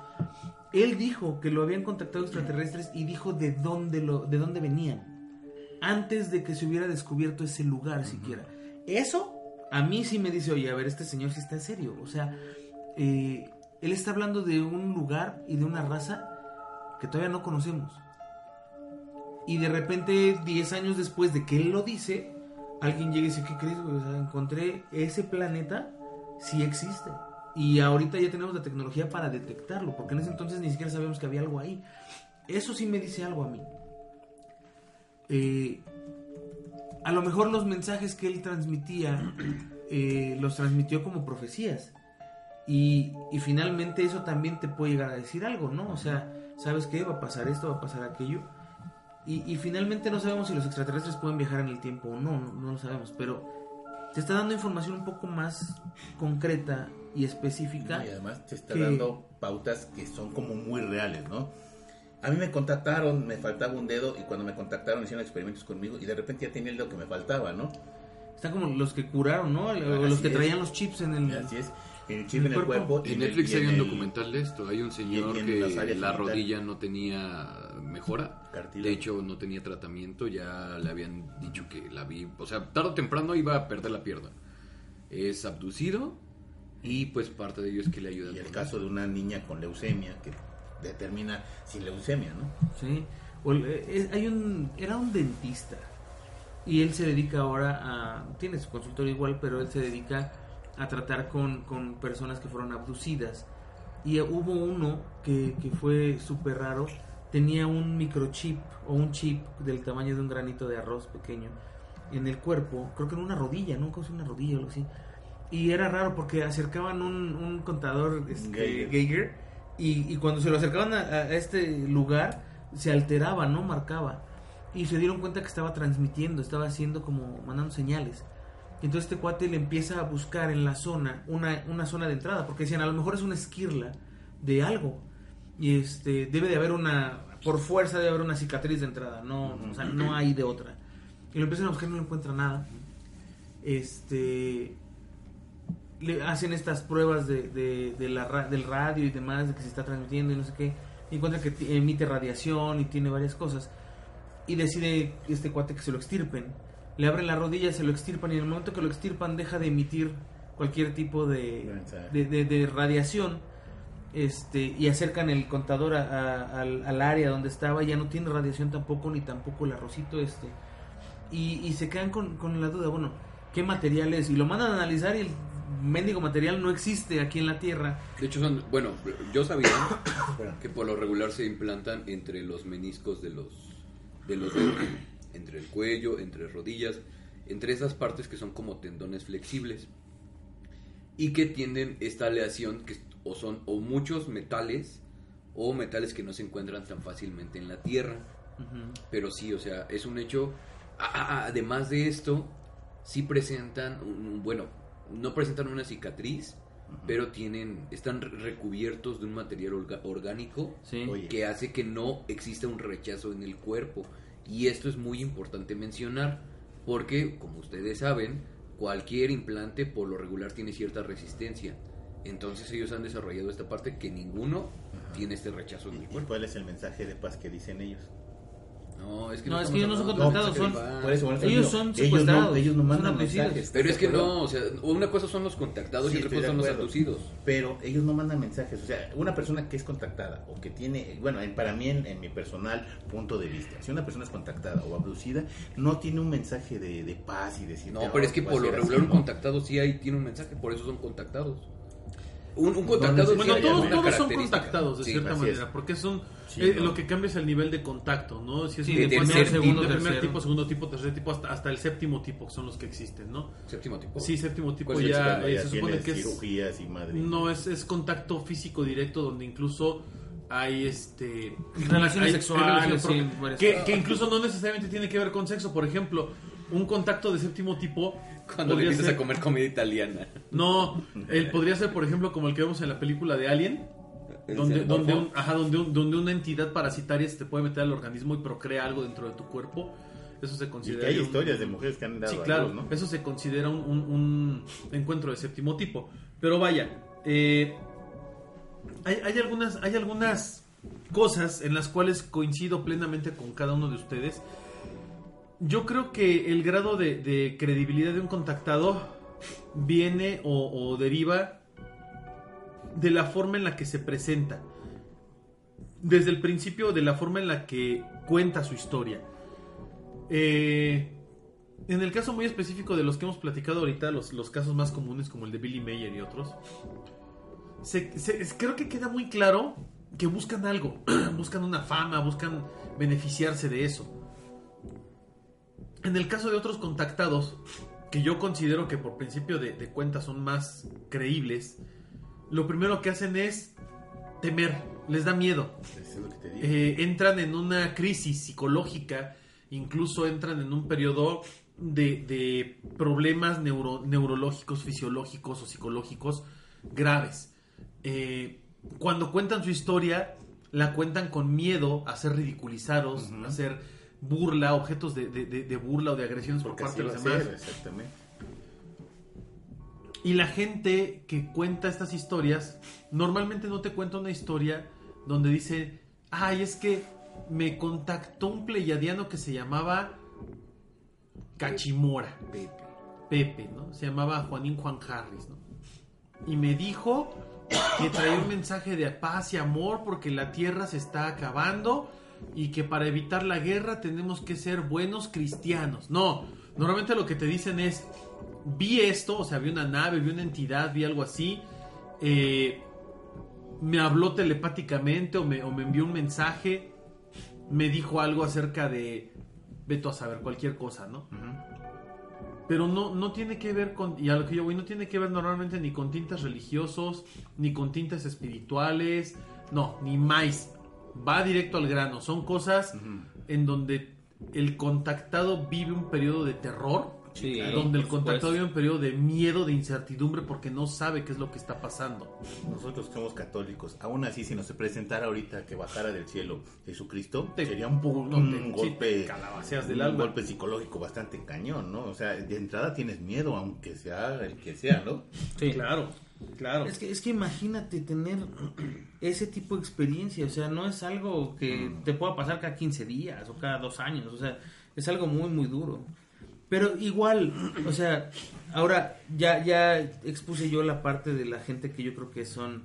Él dijo que lo habían contactado extraterrestres y dijo de dónde lo, de dónde venían. Antes de que se hubiera descubierto ese lugar siquiera. Eso a mí sí me dice, oye, a ver, este señor sí está en serio. O sea, eh, él está hablando de un lugar y de una raza que todavía no conocemos. Y de repente, 10 años después de que él lo dice, alguien llega y dice, ¿qué crees, encontré ese planeta, sí existe. Y ahorita ya tenemos la tecnología para detectarlo, porque en ese entonces ni siquiera sabíamos que había algo ahí. Eso sí me dice algo a mí. Eh, a lo mejor los mensajes que él transmitía, eh, los transmitió como profecías. Y, y finalmente eso también te puede llegar a decir algo, ¿no? O sea, ¿sabes qué? Va a pasar esto, va a pasar aquello. Y, y finalmente no sabemos si los extraterrestres pueden viajar en el tiempo o no, no, no lo sabemos, pero te está dando información un poco más concreta y específica. No, y además te está que- dando pautas que son como muy reales, ¿no? A mí me contactaron, me faltaba un dedo y cuando me contactaron hicieron experimentos conmigo y de repente ya tenía el dedo que me faltaba, ¿no? Están como los que curaron, ¿no? Los Así que es. traían los chips en el... Así es, el chip ¿En en el cuerpo? En en Netflix hay en un el documental de esto. Hay un señor en que la rodilla no tenía mejora. De hecho, no tenía tratamiento. Ya le habían dicho que la vi. O sea, tarde o temprano iba a perder la pierna. Es abducido y pues parte de ello es que le ayudan. Y el caso de una niña con leucemia que determina sin leucemia, ¿no? Sí. O el- eh, eh, hay un, era un dentista y él se dedica ahora a, tiene su consultorio igual, pero él se dedica a tratar con, con personas que fueron abducidas. Y hubo uno que, que fue súper raro, tenía un microchip o un chip del tamaño de un granito de arroz pequeño en el cuerpo, creo que en una rodilla, ¿no? Como si una rodilla o algo así. Y era raro porque acercaban un, un contador este, Geiger. Geiger y, y cuando se lo acercaban a, a este lugar se alteraba, no marcaba. Y se dieron cuenta que estaba transmitiendo, estaba haciendo como mandando señales. Entonces este cuate le empieza a buscar en la zona una, una zona de entrada, porque decían, a lo mejor es una esquirla de algo. Y este debe de haber una, por fuerza debe haber una cicatriz de entrada, no, o sea, no hay de otra. Y lo empiezan a buscar y no encuentra nada. Este le hacen estas pruebas de, de- de del radio y demás, de que se está transmitiendo y no sé qué, y encuentra que emite radiación y tiene varias cosas, y decide este cuate que se lo extirpen. Le abren la rodilla, se lo extirpan, y en el momento que lo extirpan deja de emitir cualquier tipo de, de, de- de radiación, este, y acercan el contador a- a- al, al área donde estaba, ya no tiene radiación tampoco, ni tampoco el arrocito este, y, y se quedan con, con la duda, bueno, ¿qué material es? Y lo mandan a analizar y el mendigo material no existe aquí en la Tierra. De hecho, son, bueno, yo sabía que por lo regular se implantan entre los meniscos de los, de los entre el cuello, entre rodillas, entre esas partes que son como tendones flexibles y que tienen esta aleación que o son o muchos metales o metales que no se encuentran tan fácilmente en la tierra. Pero sí, o sea, es un hecho. Ah, además de esto, sí presentan, un- un- bueno, no presentan una cicatriz, pero tienen, están re- recubiertos de un material orga- orgánico Sí. Oye. que hace que no exista un rechazo en el cuerpo. Y esto es muy importante mencionar, porque, como ustedes saben, cualquier implante por lo regular tiene cierta resistencia. Entonces ellos han desarrollado esta parte que ninguno tiene este rechazo en el ¿Y cuerpo. cuál es el mensaje de paz que dicen ellos? No, es que No, es estamos que ellos no son No, son- que Por eso, por eso Ellos son ellos secuestrados, no, ellos no mandan mensajes. Pero es que ¿estás de no, o sea, una cosa son los contactados Sí, y otra cosa son los abducidos. Pero ellos no mandan mensajes. O sea, una persona que es contactada o que tiene, bueno, en- para mí, en, en mi personal punto de vista, si una persona es contactada o abducida, no tiene un mensaje de, de paz y decir. No, pero es que por lo regular un contactado sí hay, tiene un mensaje, por eso son contactados. Un, un contactado Bueno, todos, todos son contactados de Sí, cierta manera, es. porque son Sí, eh, no. lo que cambia es el nivel de contacto, ¿no? Si es Sí, de primer, tercer segundo, tipo, primer tercero. tipo, segundo tipo, tercer tipo, hasta, hasta el séptimo tipo, que son los que existen, ¿no? Séptimo tipo. Sí, séptimo tipo eh, ya se supone que es cirugías y madre. no es, es contacto físico directo donde incluso hay este Relaciones hay- sexuales, hay relaciones sí, que, que incluso no necesariamente tiene que ver con sexo por ejemplo un contacto de séptimo tipo Cuando le empiezas ser- a comer comida italiana. no él podría ser por ejemplo como el que vemos en la película de Alien ¿El donde, donde, un- ajá, donde, un- donde una entidad parasitaria se te puede meter al organismo y procrea algo dentro de tu cuerpo eso se Y considera que hay un- historias de mujeres que han dado Sí, a claro, luz, ¿no? eso se considera un, un- un encuentro de séptimo tipo. Pero vaya, eh, hay, hay algunas, hay algunas cosas en las cuales coincido plenamente con cada uno de ustedes. Yo creo que el grado de, credibilidad de un contactado viene o, deriva de la forma en la que se presenta. Desde el principio, de la forma en la que cuenta su historia. Eh, en el caso muy específico de los que hemos platicado ahorita, los, los casos más comunes como el de Billy Mayer y otros, se- se- creo que queda muy claro que buscan algo, buscan una fama, buscan beneficiarse de eso. En el caso de otros contactados, que yo considero que por principio de, de cuenta son más creíbles, lo primero que hacen es temer, les da miedo. Eh, entran en una crisis psicológica, incluso entran en un periodo de, de problemas neuro- neurológicos, fisiológicos o psicológicos graves. Eh, cuando cuentan su historia, la cuentan con miedo a ser ridiculizados, a ser burla, objetos de, de- de- burla o de agresiones por parte de los demás. exactamente. Y la gente que cuenta estas historias, normalmente no te cuenta una historia donde dice, ay, es que me contactó un pleyadiano que se llamaba Cachimora, Pepe. Pepe, ¿no? Se llamaba Juanín Juan Harris, ¿no? Y me dijo que traía un mensaje de paz y amor porque la tierra se está acabando y que para evitar la guerra tenemos que ser buenos cristianos. No, normalmente lo que te dicen es, vi esto, o sea, vi una nave, vi una entidad, vi algo así, eh, me habló telepáticamente o me, o me envió un mensaje, me dijo algo acerca de, veto a saber, cualquier cosa, ¿no? Pero no, no tiene que ver con, y a lo que yo voy, no tiene que ver normalmente ni con tintes religiosos, ni con tintes espirituales, no, ni más. Va directo al grano. Son cosas en donde el contactado vive un periodo de terror, Sí, donde el contactado vive un periodo de miedo, de incertidumbre, porque no sabe qué es lo que está pasando. Nosotros que somos católicos, aún así, si nos se presentara ahorita que bajara del cielo Jesucristo, Te- sería un, un te- sí, golpe, del un golpe psicológico bastante cañón, ¿no? O sea, de entrada tienes miedo, aunque sea el que sea, ¿no? Sí. Claro, claro. Es que, es que imagínate tener ese tipo de experiencia, o sea, no es algo que te pueda pasar cada 15 días o cada dos años, o sea, es algo muy, muy duro. Pero igual, o sea, ahora ya, ya expuse yo la parte de la gente que yo creo que son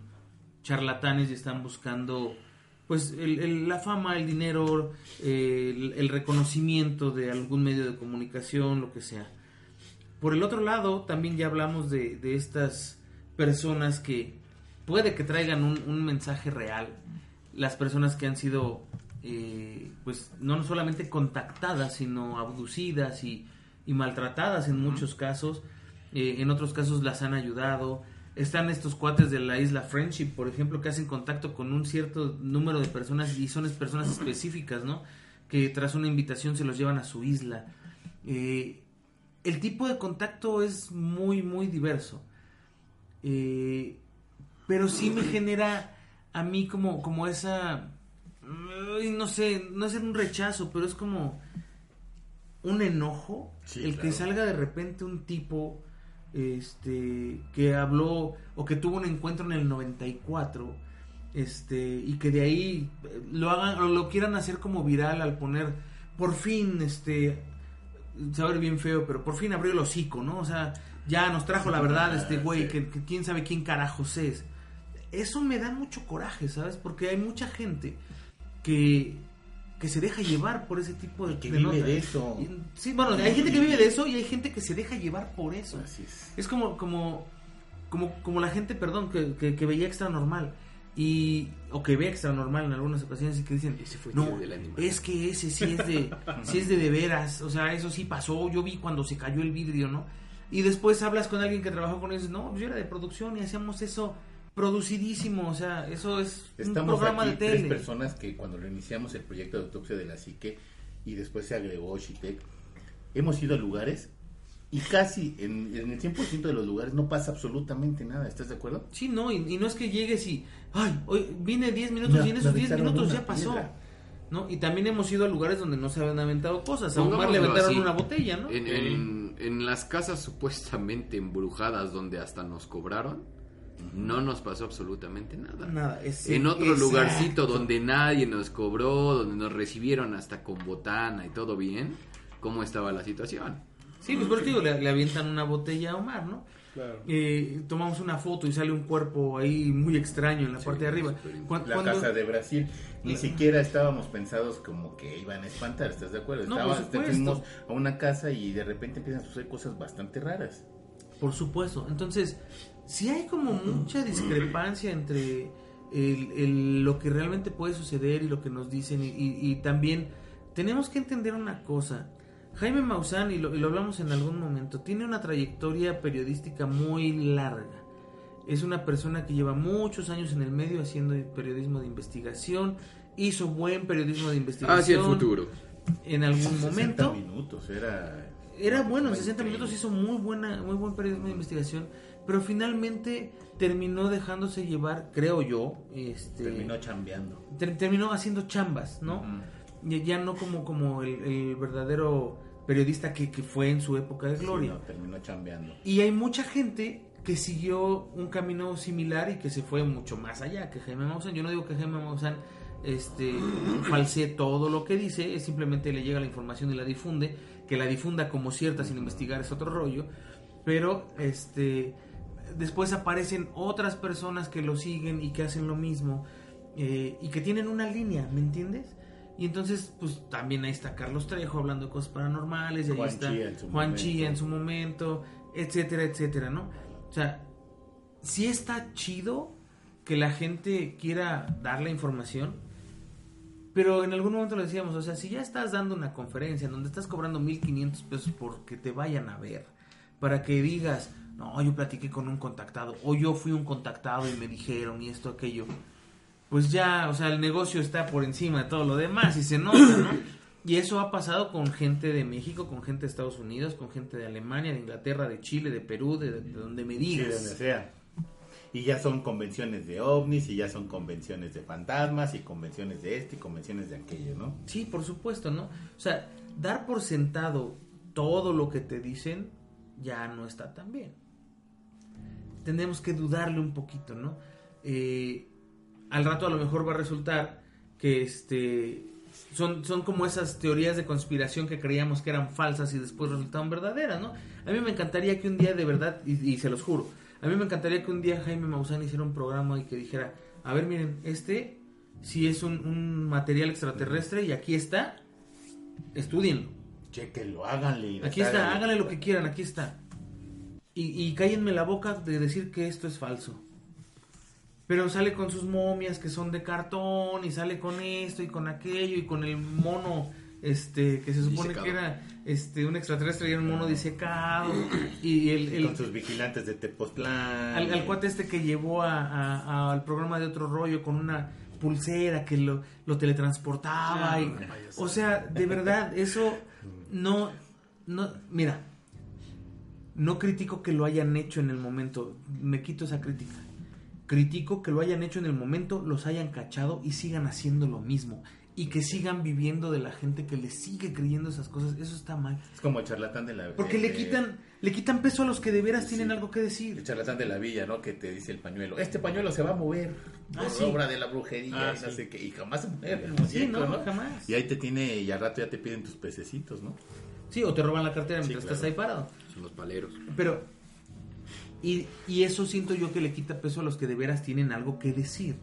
charlatanes y están buscando pues el- el- la fama, el dinero, eh, el, el reconocimiento de algún medio de comunicación, lo que sea. Por el otro lado, también ya hablamos de, de estas personas que puede que traigan un, un mensaje real. Las personas que han sido, eh, pues, no solamente contactadas, sino abducidas y, y maltratadas en muchos casos. Eh, en otros casos las han ayudado. Están estos cuates de la isla Friendship, por ejemplo, que hacen contacto con un cierto número de personas y son personas específicas, ¿no? Que tras una invitación se los llevan a su isla. Eh, el tipo de contacto es muy, muy diverso. Eh, pero sí me genera a mí como, como esa... No sé, no es un rechazo, pero es como un enojo Sí, el que salga de repente un tipo este que habló o que tuvo un encuentro en el 94 este y que de ahí eh, lo hagan o lo quieran hacer como viral al poner por fin este saber bien feo pero por fin abrió el hocico no o sea ya nos trajo la verdad este güey que, que quién sabe quién carajos es eso me da mucho coraje sabes porque hay mucha gente que que se deja llevar por ese tipo de que de vive notas. de eso. Sí bueno hay gente que vive de eso y hay gente que se deja llevar por eso Así es. es como, como, como, como la gente, perdón, que, que, que veía extra normal. Y, o que ve extra normal en algunas ocasiones y que dicen, Ese fue no, del Animal". es que ese sí es de, sí es de de veras, o sea, eso sí pasó, yo vi cuando se cayó el vidrio, ¿no? Y después hablas con alguien que trabajó con ellos, no, pues yo era de producción y hacíamos eso producidísimo, o sea, eso es un programa aquí de tres tele. personas que cuando lo iniciamos el proyecto de autopsia de la psique y después se agregó Shitec, hemos ido a lugares y casi en, en el 100% de los lugares no pasa absolutamente nada, ¿estás de acuerdo? Sí, no, y, y no es que llegues y, ay, hoy vine 10 minutos y en esos 10 aventaron minutos ya pasó. piedra. ¿No? Y también hemos ido a lugares donde no se habían aventado cosas. A Omar le Pongámoslo aventaron así. una botella, ¿no? En, en- en las casas supuestamente embrujadas donde hasta nos cobraron, no nos pasó absolutamente nada. Nada, es- en otro exacto. lugarcito donde nadie nos cobró, donde nos recibieron hasta con botana y todo bien, ¿cómo estaba la situación? Sí, pues digo, le, le avientan una botella a Omar, ¿no? Claro. Eh, tomamos una foto y sale un cuerpo ahí muy extraño en la Sí, parte de arriba. súper Cuan- La cuando- casa de Brasil, ni siquiera estábamos pensados como que iban a espantar, ¿estás de acuerdo? No, Estaba- por supuesto. fuimos a una casa y de repente empiezan a suceder cosas bastante raras. Por supuesto. Entonces, sí hay como mucha discrepancia entre el- el- lo que realmente puede suceder y lo que nos dicen. Y, y- y también tenemos que entender una cosa. Jaime Maussan, y lo, y lo hablamos en algún momento, tiene una trayectoria periodística muy larga. Es una persona que lleva muchos años en el medio haciendo periodismo de investigación. Hizo buen periodismo de investigación. Hacia el futuro. En algún 60 momento. minutos, era... Era bueno, en Fue 60 increíble. minutos hizo muy buena, muy buen periodismo de investigación, pero finalmente terminó dejándose llevar, creo yo, este Terminó chambeando. ter- terminó haciendo chambas, ¿no? Ya, ya no como, como el, el verdadero periodista que, que fue en su época de Sí, gloria. no, terminó chambeando. Y hay mucha gente que siguió un camino similar y que se fue mucho más allá que Jaime Maussan. Yo no digo que Jaime Maussan este, falsee todo lo que dice, es simplemente le llega la información y la difunde. Que la difunda como cierta sin investigar es otro rollo. Pero este después aparecen otras personas que lo siguen y que hacen lo mismo eh, y que tienen una línea, ¿me entiendes? Y entonces, pues también ahí está Carlos Trejo hablando de cosas paranormales, y ahí Juan está Chía en su Juan momento. Chía en su momento, etcétera, etcétera, ¿no? O sea, sí está chido que la gente quiera dar la información, pero en algún momento lo decíamos, o sea, si ya estás dando una conferencia en donde estás cobrando 1500 pesos porque te vayan a ver, para que digas, no, yo platiqué con un contactado, o yo fui un contactado y me dijeron y esto, aquello, pues ya, o sea, el negocio está por encima de todo lo demás y se nota, ¿no? Y eso ha pasado con gente de México, con gente de Estados Unidos, con gente de Alemania, de Inglaterra, de Chile, de Perú, de, de donde me Sí, digas. donde sea. Y ya son convenciones de ovnis, y ya son convenciones de fantasmas, y convenciones de este, y convenciones de aquello, ¿no? Sí, por supuesto, ¿no? O sea, dar por sentado todo lo que te dicen ya no está tan bien. Tenemos que dudarle un poquito, ¿no? Eh, al rato a lo mejor va a resultar que este son, son como esas teorías de conspiración que creíamos que eran falsas y después resultaron verdaderas, ¿no? A mí me encantaría que un día de verdad, y, y se los juro, a mí me encantaría que un día Jaime Maussan hiciera un programa y que dijera, a ver, miren, este sí es un, un material extraterrestre y aquí está, estudienlo. Chequenlo, háganle. Aquí está, háganle lo que quieran, aquí está. Y, y cállenme la boca de decir que esto es falso. Pero sale con sus momias que son de cartón y sale con esto y con aquello y con el mono este que se supone Disecado. que era este un extraterrestre y era un mono disecado y el, el- Con sus vigilantes de Tepoztlán. al, al cuate este que llevó a- a- a- al programa de otro rollo con una pulsera que lo, lo teletransportaba y, o sea de verdad eso no no mira no critico que lo hayan hecho en el momento me quito esa crítica critico que lo hayan hecho en el momento los hayan cachado y sigan haciendo lo mismo y que sigan viviendo de la gente que les sigue creyendo esas cosas eso está mal Es como el charlatán de la porque le quitan le quitan peso a los que de veras tienen algo que decir El charlatán de la villa, ¿no? Que te dice el pañuelo. Este pañuelo se va a mover por Ah, sí. obra de la brujería Ah, y no sí. sé qué. Y jamás se mueve el Sí, muñeco, no, jamás. Y ahí te tiene, y al rato ya te piden tus pececitos, ¿no? Sí, o te roban la cartera mientras claro. estás ahí parado. Son los paleros. Pero, y, y eso siento yo que le quita peso a los que de veras tienen algo que decir.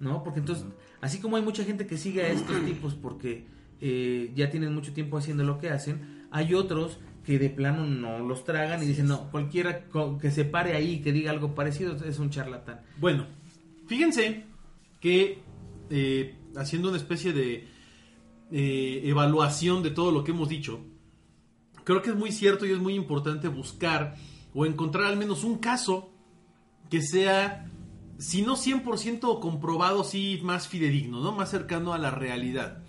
¿No? Porque entonces, así como hay mucha gente que sigue a estos tipos porque eh, ya tienen mucho tiempo haciendo lo que hacen, hay otros que de plano no los tragan y dicen, no, cualquiera que se pare ahí y que diga algo parecido es un charlatán. Bueno, fíjense que eh, haciendo una especie de eh, evaluación de todo lo que hemos dicho, creo que es muy cierto y es muy importante buscar o encontrar al menos un caso que sea, si no 100% comprobado, sí más fidedigno, ¿no? Más cercano a la realidad.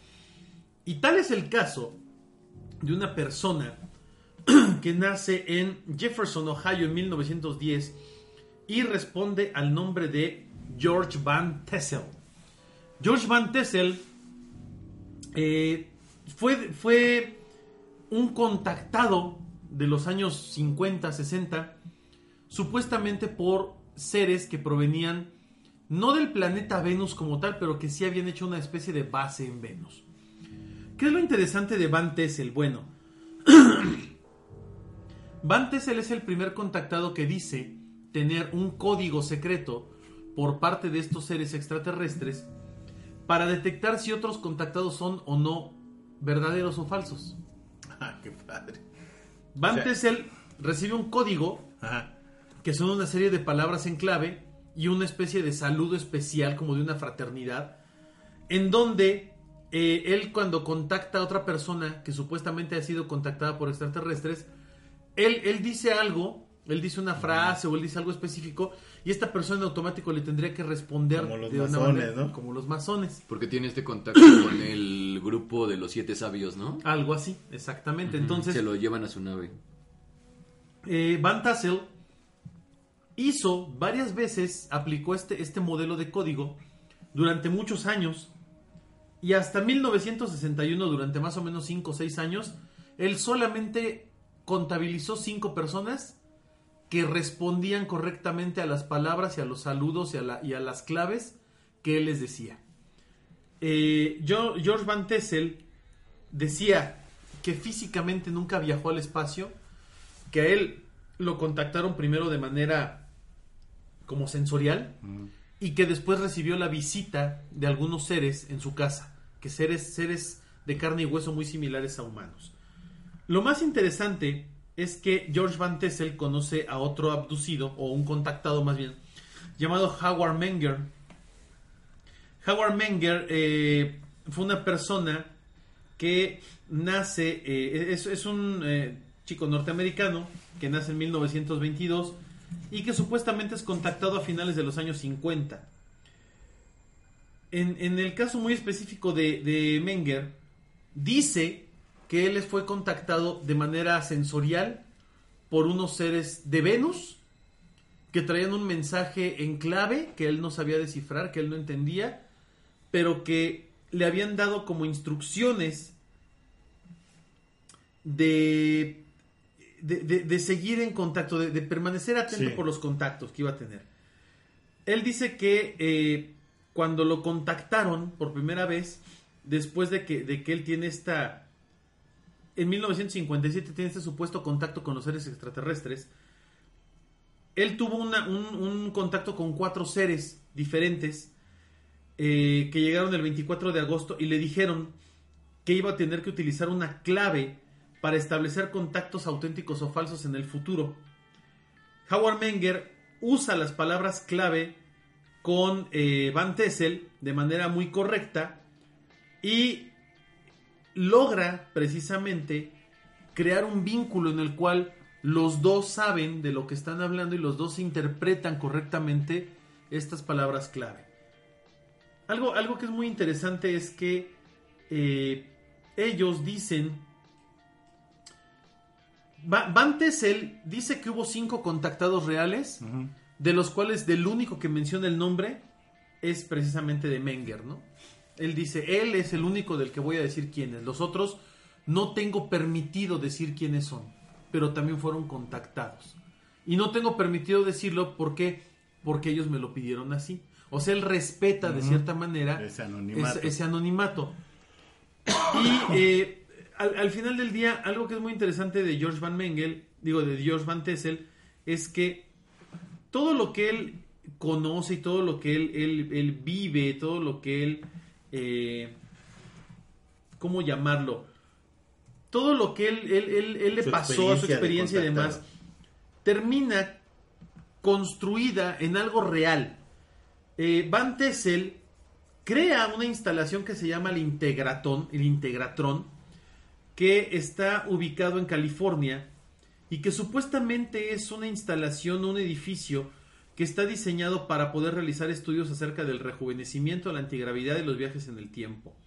Y tal es el caso de una persona que nace en Jefferson, Ohio, en 1910 y responde al nombre de George Van Tessel. George Van Tessel eh, fue, fue un contactado de los años 50, 60, supuestamente por seres que provenían no del planeta Venus como tal, pero que sí habían hecho una especie de base en Venus. ¿Qué es lo interesante de Van Tessel? Bueno, Van Tessel es el primer contactado que dice tener un código secreto por parte de estos seres extraterrestres para detectar si otros contactados son o no verdaderos o falsos. Ah, qué padre. Sea- Tessel recibe un código Ajá. que son una serie de palabras en clave y una especie de saludo especial como de una fraternidad, en donde eh, él cuando contacta a otra persona que supuestamente ha sido contactada por extraterrestres, él, él dice algo, él dice una frase o él dice algo específico y esta persona en automático le tendría que responder Como los de una masones, manera- ¿no? Como los masones. Porque tiene este contacto con el grupo de los siete sabios, ¿no? Algo así, exactamente. Entonces, Se lo llevan a su nave. eh, Van Tassel hizo varias veces, aplicó este, este modelo de código durante muchos años y hasta 1961, durante más o menos 5 o 6 años, él solamente contabilizó 5 personas que respondían correctamente a las palabras y a los saludos y a, la- y a las claves que él les decía. Eh, George Van Tessel decía que físicamente nunca viajó al espacio, que a él lo contactaron primero de manera como sensorial y que después recibió la visita de algunos seres en su casa, que seres seres de carne y hueso muy similares a humanos. Lo más interesante es que George Van Tessel conoce a otro abducido o un contactado más bien llamado Howard Menger. Howard Menger eh, fue una persona que nace, eh, es, un eh, chico norteamericano que nace en 1922 y que supuestamente es contactado a finales de los años 50. En, en el caso muy específico de Menger, dice que él fue contactado de manera sensorial por unos seres de Venus que traían un mensaje en clave que él no sabía descifrar, que él no entendía, pero que le habían dado como instrucciones de, de, de- de seguir en contacto, de, de permanecer atento Sí. por los contactos que iba a tener. Él dice que eh, cuando lo contactaron por primera vez, después de que, de que él tiene esta... En 1957 tiene este supuesto contacto con los seres extraterrestres, él tuvo un contacto con cuatro seres diferentes eh, que llegaron el 24 de agosto y le dijeron que iba a tener que utilizar una clave para establecer contactos auténticos o falsos en el futuro. Howard Menger usa las palabras clave con eh, Van Tessel de manera muy correcta y logra precisamente crear un vínculo en el cual los dos saben de lo que están hablando y los dos interpretan correctamente estas palabras clave. Algo, algo que es muy interesante es que eh, ellos dicen... Va- Van Tessel dice que hubo cinco contactados reales, de los cuales del único que menciona el nombre es precisamente de Menger, ¿no? Él dice, él es el único del que voy a decir quién es. Los otros no tengo permitido decir quiénes son, pero también fueron contactados. Y no tengo permitido decirlo porque porque ellos me lo pidieron así. O sea, él respeta de cierta manera Ese anonimato. ese- ese anonimato. Y eh, al, al final del día, algo que es muy interesante de George Van Mengel, digo, de George Van Tessel, es que todo lo que él conoce y todo lo que él, él, él vive, todo lo que él, eh, ¿cómo llamarlo? Todo lo que él, él, él- él le Su pasó a su experiencia de y demás, termina construida en algo real. Eh, Van Tessel crea una instalación que se llama el Integratón, el Integratron, que está ubicado en California y que supuestamente es una instalación, un edificio que está diseñado para poder realizar estudios acerca del rejuvenecimiento, la antigravidad y los viajes en el tiempo.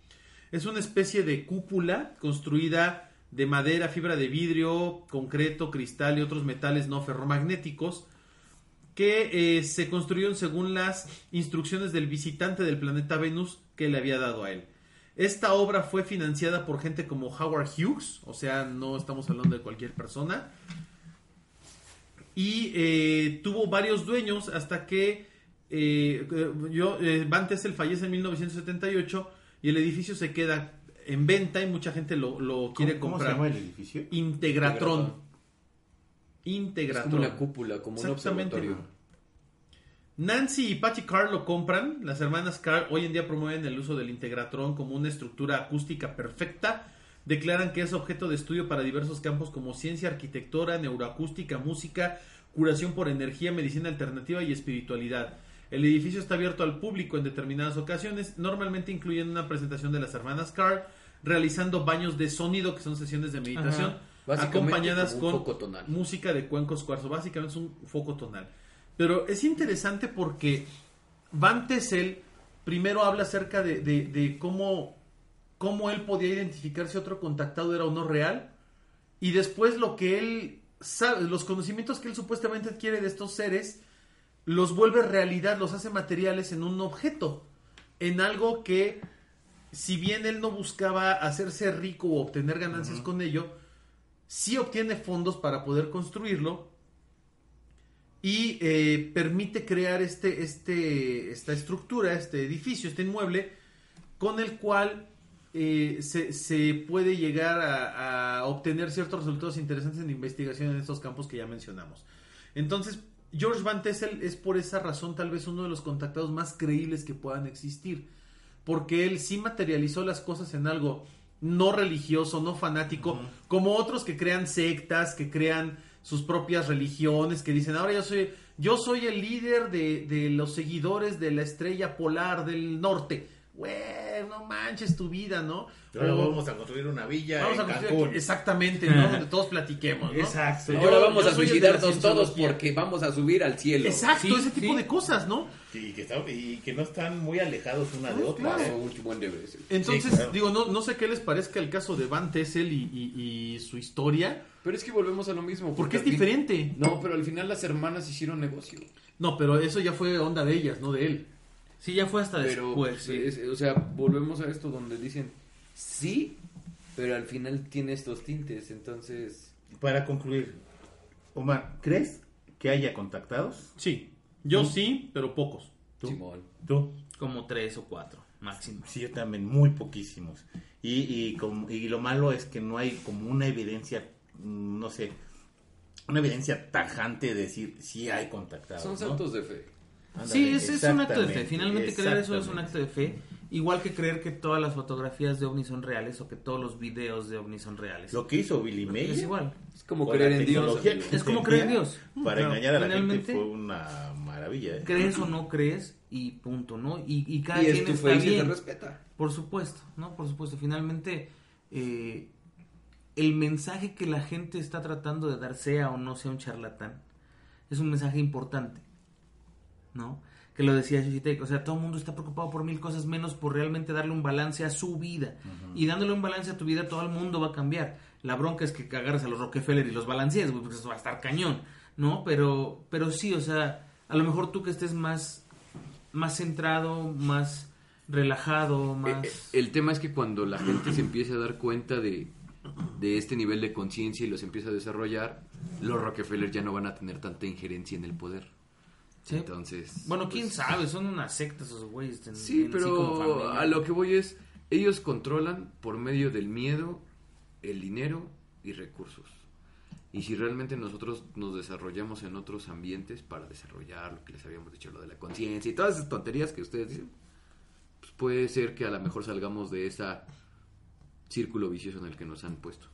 Es una especie de cúpula construida de madera, fibra de vidrio, concreto, cristal y otros metales no ferromagnéticos que eh, se construyeron según las instrucciones del visitante del planeta Venus que le había dado a él. Esta obra fue financiada por gente como Howard Hughes, o sea, no estamos hablando de cualquier persona, y eh, tuvo varios dueños hasta que eh, yo, eh, Van Tessel fallece en 1978 y el edificio se queda en venta y mucha gente lo, lo quiere ¿Cómo, cómo se comprar. llama el edificio? Integratron. Es Integratron. como una cúpula, como un observatorio. Nancy y Patty Carr lo compran. Las hermanas Carr hoy en día promueven el uso del Integratron como una estructura acústica perfecta. Declaran que es objeto de estudio para diversos campos como ciencia, arquitectura, neuroacústica, música, curación por energía, medicina alternativa y espiritualidad. El edificio está abierto al público en determinadas ocasiones, normalmente incluyendo una presentación de las hermanas Carr, realizando baños de sonido, que son sesiones de meditación, acompañadas con música de cuencos cuarzo. Básicamente es un foco tonal. Pero es interesante porque Van Tessel primero habla acerca de, de- de cómo, cómo él podía identificar si otro contactado era o no real. Y después lo que él sabe, los conocimientos que él supuestamente adquiere de estos seres, los vuelve realidad, los hace materiales en un objeto. En algo que, si bien él no buscaba hacerse rico o obtener ganancias con ello, sí obtiene fondos para poder construirlo y eh, permite crear este, este, esta estructura, este edificio, este inmueble, con el cual eh, se, se puede llegar a, a obtener ciertos resultados interesantes en investigación en estos campos que ya mencionamos. Entonces, George Van Tessel es por esa razón tal vez uno de los contactados más creíbles que puedan existir, porque él sí materializó las cosas en algo no religioso, no fanático, como otros que crean sectas, que crean sus propias religiones, que dicen, ahora yo soy, yo soy el líder de, de los seguidores de la estrella polar del norte. Güey, no manches tu vida, ¿no? Ahora O- vamos a construir una villa vamos a construir Cancún. exactamente, ¿no? Donde todos platiquemos, ¿no? Exacto. Yo- Ahora vamos a suicidarnos todos porque vamos a subir al cielo. Exacto, Sí, ese tipo sí. de cosas, ¿no? Y que, está- y que no están muy alejados una de No, otra. claro. Entonces, Sí, claro. digo, no, no sé qué les parezca el caso de Van Tessel y, y- y su historia, Pero es que volvemos a lo mismo. porque es fin- diferente. No, pero al final las hermanas hicieron negocio. No, pero eso ya fue onda de ellas, no de él. Sí, ya fue hasta Pero, después. sí. es- o sea, volvemos a esto donde dicen sí, pero al final tiene estos tintes. Entonces, Para concluir, Omar, ¿crees que haya contactados? Sí, yo sí, pero pocos. ¿Tú? Simón. ¿Tú? Como tres o cuatro, máximo. Sí, yo también, muy poquísimos. Y, y, como- y lo malo es que no hay como una evidencia, mm, no sé, una evidencia tajante de decir si hay contactados. Son ¿no? saltos de fe. Sí, es, es un acto de fe. Finalmente creer eso es un acto de fe. Igual que creer que todas las fotografías de ovnis son reales o que todos los videos de ovnis son reales. Lo que hizo Billy Mayer. es igual. Es como creer en Dios. Es como creer en Dios. Para engañar a la gente fue una maravilla. ¿eh? Crees o no crees y punto, ¿no? Y, y cada Y es quien tu está fe y se te bien. respeta. Por supuesto, ¿no? Por supuesto. Finalmente, eh, el mensaje que la gente está tratando de dar, sea o no sea un charlatán, es un mensaje importante, ¿no? Que lo decía Shoshitake, o sea, todo el mundo está preocupado por mil cosas menos por realmente darle un balance a su vida. Y dándole un balance a tu vida, todo el mundo va a cambiar. La bronca es que agarras a los Rockefeller y los balancees, güey, porque eso va a estar cañón, ¿no? Pero, pero sí, o sea, a lo mejor tú que estés más, más centrado, más relajado, más... Eh, eh, el tema es que cuando la gente se empieza a dar cuenta de, de este nivel de conciencia y los empieza a desarrollar, los Rockefeller ya no van a tener tanta injerencia en el poder. Sí. Entonces. Bueno, quién pues, sabe, son unas sectas esos güeyes. Sí, en- pero a lo que voy es, ellos controlan por medio del miedo, el dinero y recursos. Y si realmente nosotros nos desarrollamos en otros ambientes para desarrollar lo que les habíamos dicho, lo de la conciencia y todas esas tonterías que ustedes dicen, pues puede ser que a lo mejor salgamos de ese círculo vicioso en el que nos han puesto.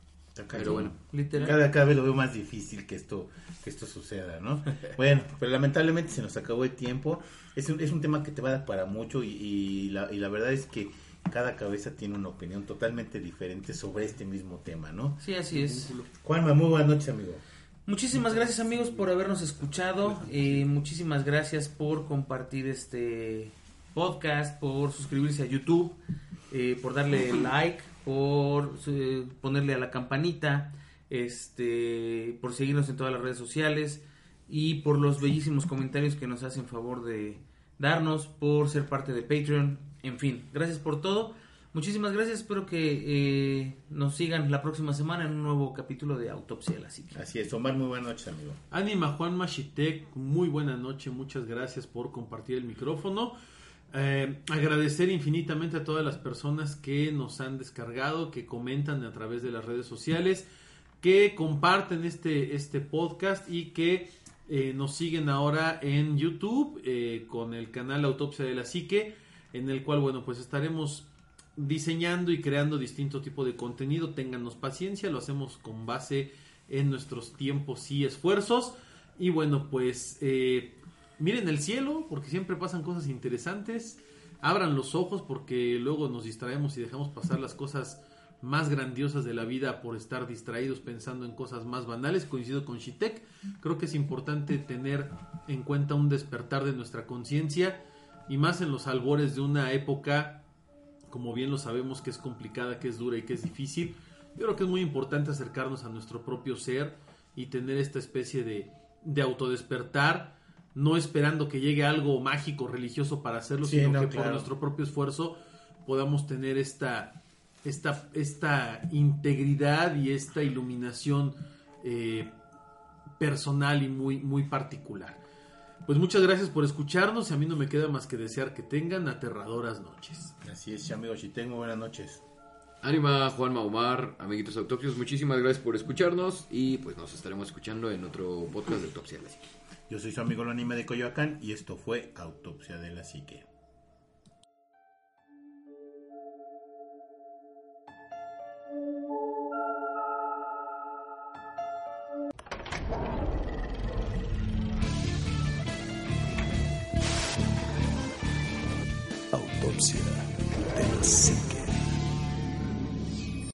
Pero bueno, Literal. Cada, cada vez lo veo más difícil que esto, que esto suceda, ¿no? Bueno, pero lamentablemente se nos acabó el tiempo. Es un, es un tema que te va a dar para mucho y, y la, y la verdad es que cada cabeza tiene una opinión totalmente diferente sobre este mismo tema, ¿no? Sí, así es. Juanma, muy buenas noches, amigo. Muchísimas gracias amigos por habernos escuchado. Eh, muchísimas gracias por compartir este podcast, por suscribirse a YouTube, eh, por darle like, por eh, ponerle a la campanita, este, por seguirnos en todas las redes sociales y por los bellísimos comentarios que nos hacen favor de darnos, por ser parte de Patreon, en fin, gracias por todo. Muchísimas gracias, espero que eh, nos sigan la próxima semana en un nuevo capítulo de Autopsia de la Psique. Así es, Omar, muy buenas noches, amigo. Anima Juan Machitek, muy buena noche, muchas gracias por compartir el micrófono. Eh, agradecer infinitamente a todas las personas que nos han descargado, que comentan a través de las redes sociales, que comparten este, este podcast y que eh, nos siguen ahora en YouTube eh, con el canal Autopsia de la Psique, en el cual, bueno, pues estaremos diseñando y creando distinto tipo de contenido. Ténganos paciencia, lo hacemos con base en nuestros tiempos y esfuerzos. Y bueno, pues miren el cielo, porque siempre pasan cosas interesantes. Abran los ojos, porque luego nos distraemos y dejamos pasar las cosas más grandiosas de la vida por estar distraídos pensando en cosas más banales. Coincido con Shitek. Creo que es importante tener en cuenta un despertar de nuestra conciencia y más en los albores de una época como bien lo sabemos que es complicada, que es dura y que es difícil, yo creo que es muy importante acercarnos a nuestro propio ser y tener esta especie de, de autodespertar, no esperando que llegue algo mágico, religioso para hacerlo, Sí, sino no, que por nuestro propio esfuerzo podamos tener esta, esta, esta integridad y esta iluminación eh, personal y muy, muy particular. Pues muchas gracias por escucharnos y a mí no me queda más que desear que tengan aterradoras noches. Así es, amigo Chitén, muy buenas noches. Ánima, Juanma Omar, amiguitos autopsios, muchísimas gracias por escucharnos y pues nos estaremos escuchando en otro podcast de Autopsia de la Psique. Yo soy su amigo Lonime de Coyoacán y esto fue Autopsia de la Psique. Autopsia de la psique.